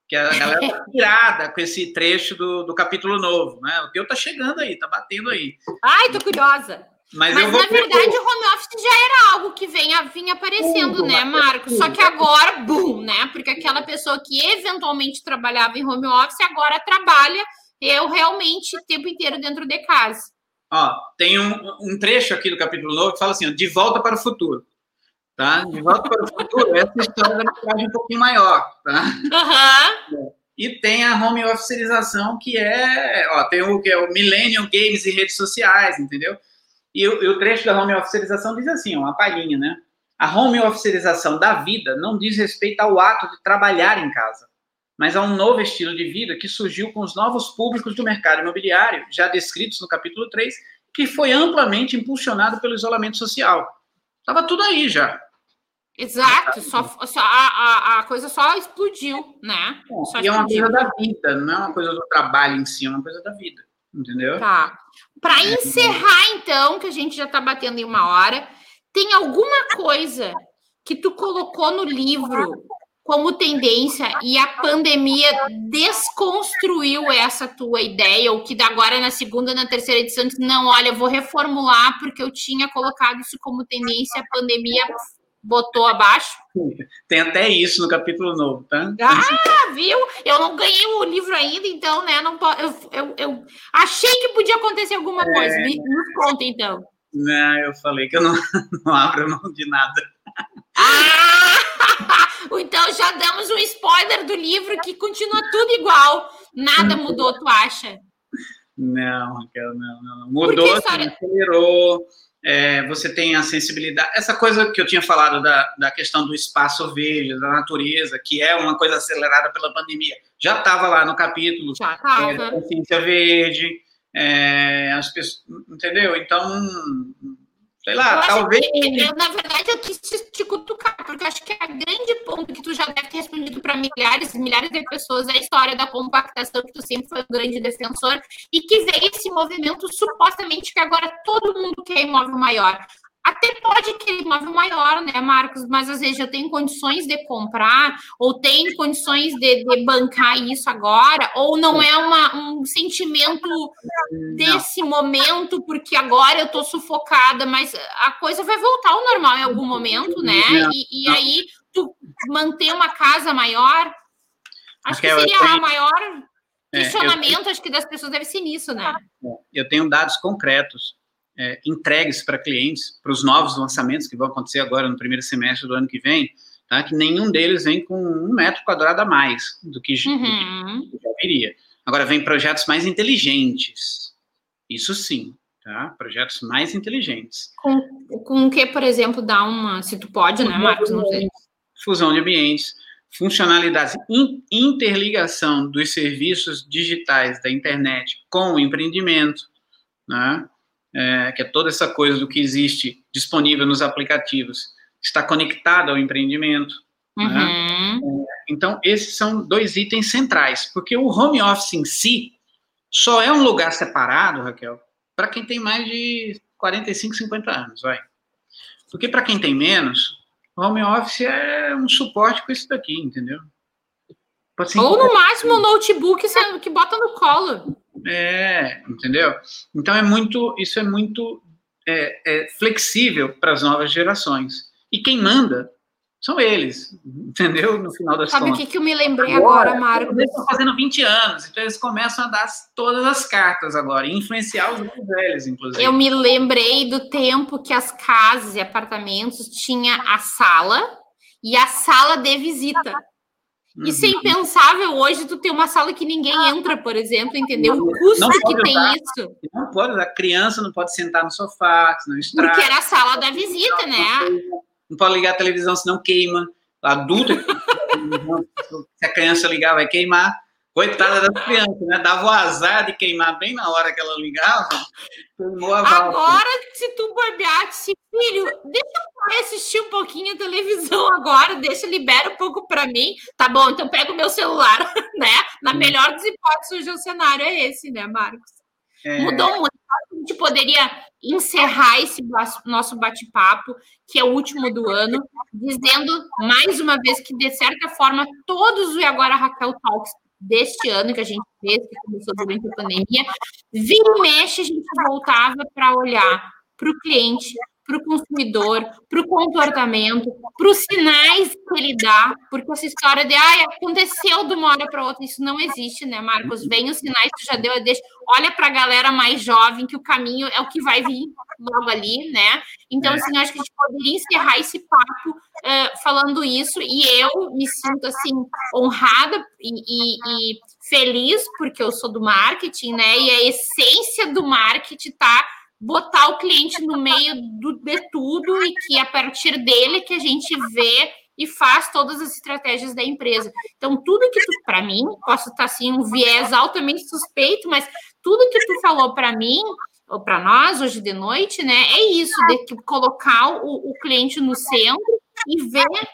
que a [LAUGHS] galera tá pirada com esse trecho do, do capítulo novo, né? O teu tá chegando aí, tá batendo aí. Ai, tô curiosa. Mas, Mas na verdade, o home office já era algo que vinha, vinha aparecendo, né, Marcos? Só que agora, boom, né? Porque aquela pessoa que eventualmente trabalhava em home office agora trabalha eu realmente o tempo inteiro dentro de casa. Ó, tem um, um trecho aqui do capítulo novo que fala assim: ó, de volta para o futuro. Tá? De volta para o futuro, [LAUGHS] essa história da mensagem um pouquinho maior, tá? Uhum. [LAUGHS] E tem a home officerização, que é, ó, tem o que é o Millennium Games e redes sociais, entendeu? E o, e o trecho da home officialização diz assim, uma palhinha, né? A home officialização da vida não diz respeito ao ato de trabalhar em casa, mas a um novo estilo de vida que surgiu com os novos públicos do mercado imobiliário, já descritos no capítulo 3, que foi amplamente impulsionado pelo isolamento social. Estava tudo aí já. Exato, só, só a, a, coisa só explodiu, né? Só e é uma coisa da vida, não é uma coisa do trabalho em si, é uma coisa da vida, entendeu? Tá. Para encerrar, então, que a gente já está batendo em uma hora, tem alguma coisa que tu colocou no livro como tendência e a pandemia desconstruiu essa tua ideia, ou que agora na segunda, na terceira edição, não, olha, vou reformular porque eu tinha colocado isso como tendência, a pandemia botou abaixo. Tem até isso no capítulo novo, tá? Ah, viu? Eu não ganhei o livro ainda, então, né? Não eu, eu, eu achei que podia acontecer alguma é... coisa. Me, me conta, então. Não, eu falei que eu não, [LAUGHS] não abro mão de nada. Ah! [LAUGHS] Então já damos um spoiler do livro que continua tudo igual. Nada mudou, tu acha? Não, Raquel, não, não. Mudou, história... acelerou é, você tem a sensibilidade. Essa coisa que eu tinha falado da, da questão do espaço verde, da natureza, que é uma coisa acelerada pela pandemia, já estava lá no capítulo já é, consciência verde. É, as pessoas, entendeu? Então, sei lá, talvez. Que, eu, na verdade, eu quis te, te cutucar, porque eu acho que é a grande ponto que tu já deve ter respondido para milhares e milhares de pessoas é a história da compactação, que tu sempre foi um grande defensor, e que veio esse movimento supostamente que agora todo mundo quer imóvel maior. Até pode querer imóvel maior, né, Marcos? Mas às vezes eu tenho condições de comprar, ou tem condições de, de bancar isso agora, ou não é uma, um sentimento desse momento, porque agora eu tô sufocada, mas a coisa vai voltar ao normal em algum momento, né? E, e aí tu manter uma casa maior, acho que seria a maior questionamento, acho que das pessoas deve ser nisso, né? Eu tenho dados concretos é, entregues para clientes, para os novos lançamentos que vão acontecer agora no primeiro semestre do ano que vem, tá? que nenhum deles vem com um metro quadrado a mais do que, uhum. do que já viria. Agora, vem projetos mais inteligentes. Isso sim, tá? Projetos mais inteligentes. Com, com o que, por exemplo, dá uma. Se tu pode, né, Marcos? Não sei. Fusão de ambientes, funcionalidades, interligação dos serviços digitais da internet com o empreendimento, né? É, que é toda essa coisa do que existe disponível nos aplicativos, está conectada ao empreendimento. Né? Uhum. Né? Então, esses são dois itens centrais, porque o home office em si só é um lugar separado, Raquel, para quem tem mais de 45, 50 anos, vai. Porque para quem tem menos, home office é um suporte com isso daqui, entendeu? Ou no máximo um notebook que bota no colo. É, entendeu? Então é muito, isso é muito é, é flexível para as novas gerações. E quem manda são eles, entendeu? No final das Sabe contas. Sabe o que, que eu me lembrei agora, agora Marcos? Eles estão fazendo 20 anos, então eles começam a dar todas as cartas agora, e influenciar os mais velhos, inclusive. Eu me lembrei do tempo que as casas e apartamentos tinha a sala e a sala de visita. Uhum. Isso é impensável hoje, tu ter uma sala que ninguém entra, por exemplo, entendeu? O custo que tem usar, isso. Não pode, a criança não pode sentar no sofá, senão estraga. Porque era a sala da visita, né? Não pode ligar a televisão, senão queima. Adulto, [LAUGHS] se a criança ligar, vai queimar. Coitada das crianças, né? Dava o azar de queimar bem na hora que ela ligava. Agora, se tu bobear, se filho, deixa eu assistir um pouquinho a televisão agora, deixa, libera um pouco para mim. Tá bom, então pega o meu celular, [LAUGHS] né? Na melhor das hipóteses, hoje o cenário é esse, né, Marcos? É... Mudou muito. A gente poderia encerrar esse nosso bate-papo, que é o último do ano, dizendo mais uma vez que, de certa forma, todos o Agora Raquel Talks deste ano que a gente fez, que começou durante a pandemia, vira e mexe, a gente voltava para olhar para o cliente, para o consumidor, para o comportamento, para os sinais que ele dá, porque essa história de ah, aconteceu de uma hora para outra, isso não existe, né, Marcos? Vem os sinais que já deu, deixa, olha para a galera mais jovem, que o caminho é o que vai vir logo ali, né? Então, é. assim, acho que a gente poderia encerrar esse papo uh, falando isso, e eu me sinto, assim, honrada e, e, e feliz, porque eu sou do marketing, né? E a essência do marketing está botar o cliente no meio do, de tudo e que a partir dele que a gente vê e faz todas as estratégias da empresa. Então, tudo que tu, para mim, posso estar assim, um viés altamente suspeito, mas tudo que tu falou para mim, ou para nós hoje de noite, né, é isso, de colocar o, o cliente no centro e ver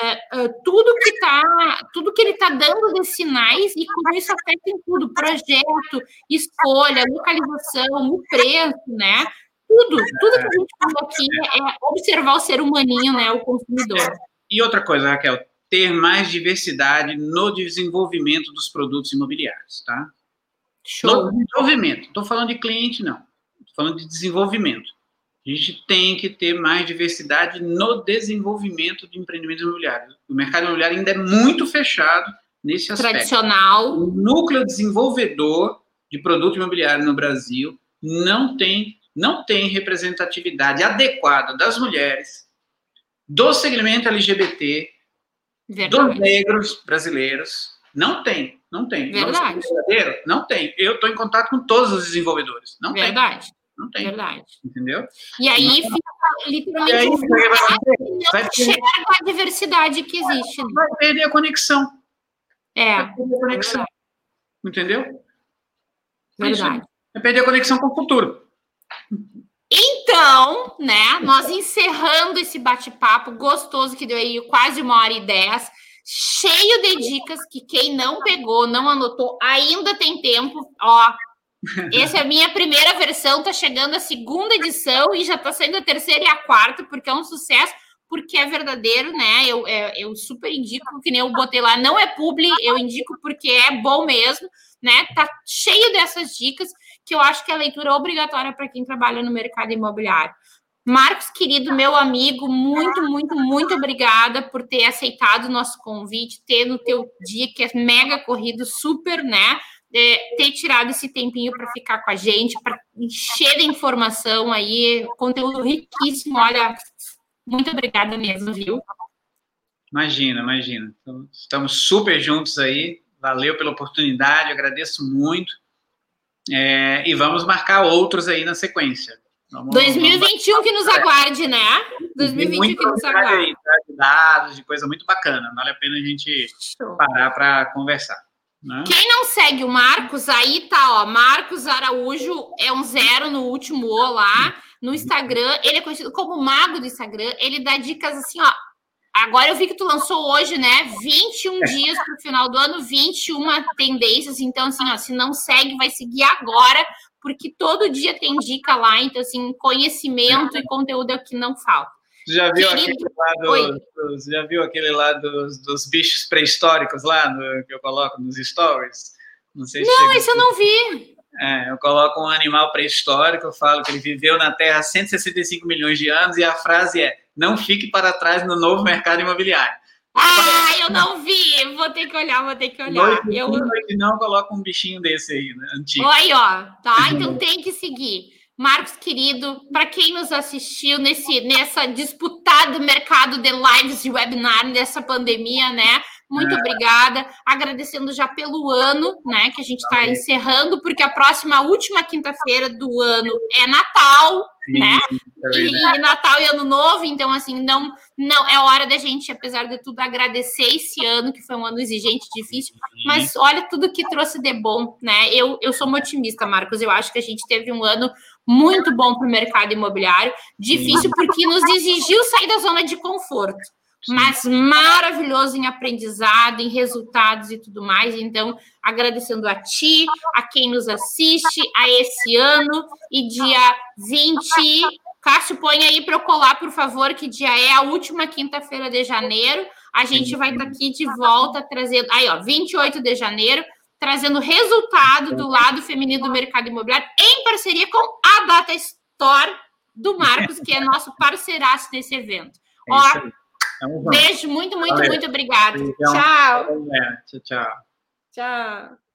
é, é, tudo que tá, tudo que ele está dando de sinais e como isso afeta em tudo, projeto, escolha, localização, o preço, né? Tudo, tudo que a gente falou aqui é observar o ser humaninho, né? O consumidor. E outra coisa, Raquel, ter mais diversidade no desenvolvimento dos produtos imobiliários, tá? Show. No desenvolvimento. Estou falando de cliente, não. Estou falando de desenvolvimento. A gente tem que ter mais diversidade no desenvolvimento de empreendimentos imobiliários. O mercado imobiliário ainda é muito fechado nesse aspecto. Tradicional. O núcleo desenvolvedor de produto imobiliário no Brasil não tem, não tem representatividade adequada das mulheres, do segmento LGBT, Verdade. dos negros brasileiros. Não tem, não tem. Verdade. Não, não tem. Eu estou em contato com todos os desenvolvedores. Não Verdade. tem. Não tem. Verdade. Entendeu? E aí fica literalmente aí, um não vai enxerga a diversidade que existe. Né? Vai perder a conexão. É. Vai perder a conexão. Entendeu? Verdade. É perder a conexão com o futuro. Então, né, nós encerrando esse bate-papo gostoso que deu aí quase uma hora e dez, cheio de dicas que quem não pegou, não anotou, ainda tem tempo, ó. Essa é a minha primeira versão, tá chegando a segunda edição e já tá saindo a terceira e a quarta, porque é um sucesso, porque é verdadeiro, né? Eu, é, eu super indico, que nem eu botei lá, não é publi, eu indico porque é bom mesmo, né? Tá cheio dessas dicas que eu acho que a leitura é obrigatória para quem trabalha no mercado imobiliário. Marcos, querido, meu amigo, muito, muito, muito obrigada por ter aceitado o nosso convite, ter no teu dia, que é mega corrido, super, né? É, ter tirado esse tempinho para ficar com a gente, para encher de informação aí, conteúdo riquíssimo. Olha, muito obrigada mesmo, viu? Imagina, imagina. Então, estamos super juntos aí. Valeu pela oportunidade, agradeço muito. É, e vamos marcar outros aí na sequência. Vamos, 2021 vamos... que nos aguarde, né? 2021 que nos aguarde. De dados, de coisa muito bacana. Vale a pena a gente parar para conversar. Né? Quem não segue o Marcos, aí tá, ó. Marcos Araújo é um zero no último O lá. No Instagram, ele é conhecido como mago do Instagram. Ele dá dicas assim, ó, Agora eu vi que tu lançou hoje, né? 21 dias para o final do ano, 21 tendências. Então, assim, ó, se não segue, vai seguir agora, porque todo dia tem dica lá. Então, assim, conhecimento e conteúdo é o que não falta. Você já viu Querido... aquele lá, do, dos, já viu aquele lá dos, dos bichos pré-históricos lá no, que eu coloco nos stories? Não sei se Não, esse eu não vi. É, eu coloco um animal pré-histórico, eu falo que ele viveu na Terra há 165 milhões de anos e a frase é não fique para trás no novo mercado imobiliário. Ah, eu não vi. Vou ter que olhar, vou ter que olhar. Eu não coloca um bichinho desse aí, né? Antigo. Oi, ó. Tá, então tem que seguir. Marcos querido, para quem nos assistiu nesse nessa disputada mercado de lives e webinar nessa pandemia, né? Muito é. obrigada. Agradecendo já pelo ano, né? Que a gente está encerrando, porque a próxima, a última quinta-feira do ano é Natal, Sim, né? É e, e, Natal e Ano Novo, então, assim, não, não é hora da gente, apesar de tudo, agradecer esse ano, que foi um ano exigente, difícil, mas olha tudo que trouxe de bom, né? Eu, eu sou uma otimista, Marcos. Eu acho que a gente teve um ano muito bom para o mercado imobiliário, difícil porque nos exigiu sair da zona de conforto mas maravilhoso em aprendizado, em resultados e tudo mais. Então, agradecendo a ti, a quem nos assiste, a esse ano e dia 20. Cássio, põe aí para eu colar, por favor, que dia é a última quinta-feira de janeiro. A gente vai estar tá aqui de volta trazendo. Aí, ó, 28 de janeiro, trazendo resultado do lado feminino do mercado imobiliário em parceria com a Data Store do Marcos, que é nosso parceiraço nesse evento. É ó, Beijo, muito, muito, Valeu. muito obrigada. Tchau. Tchau, tchau. Tchau.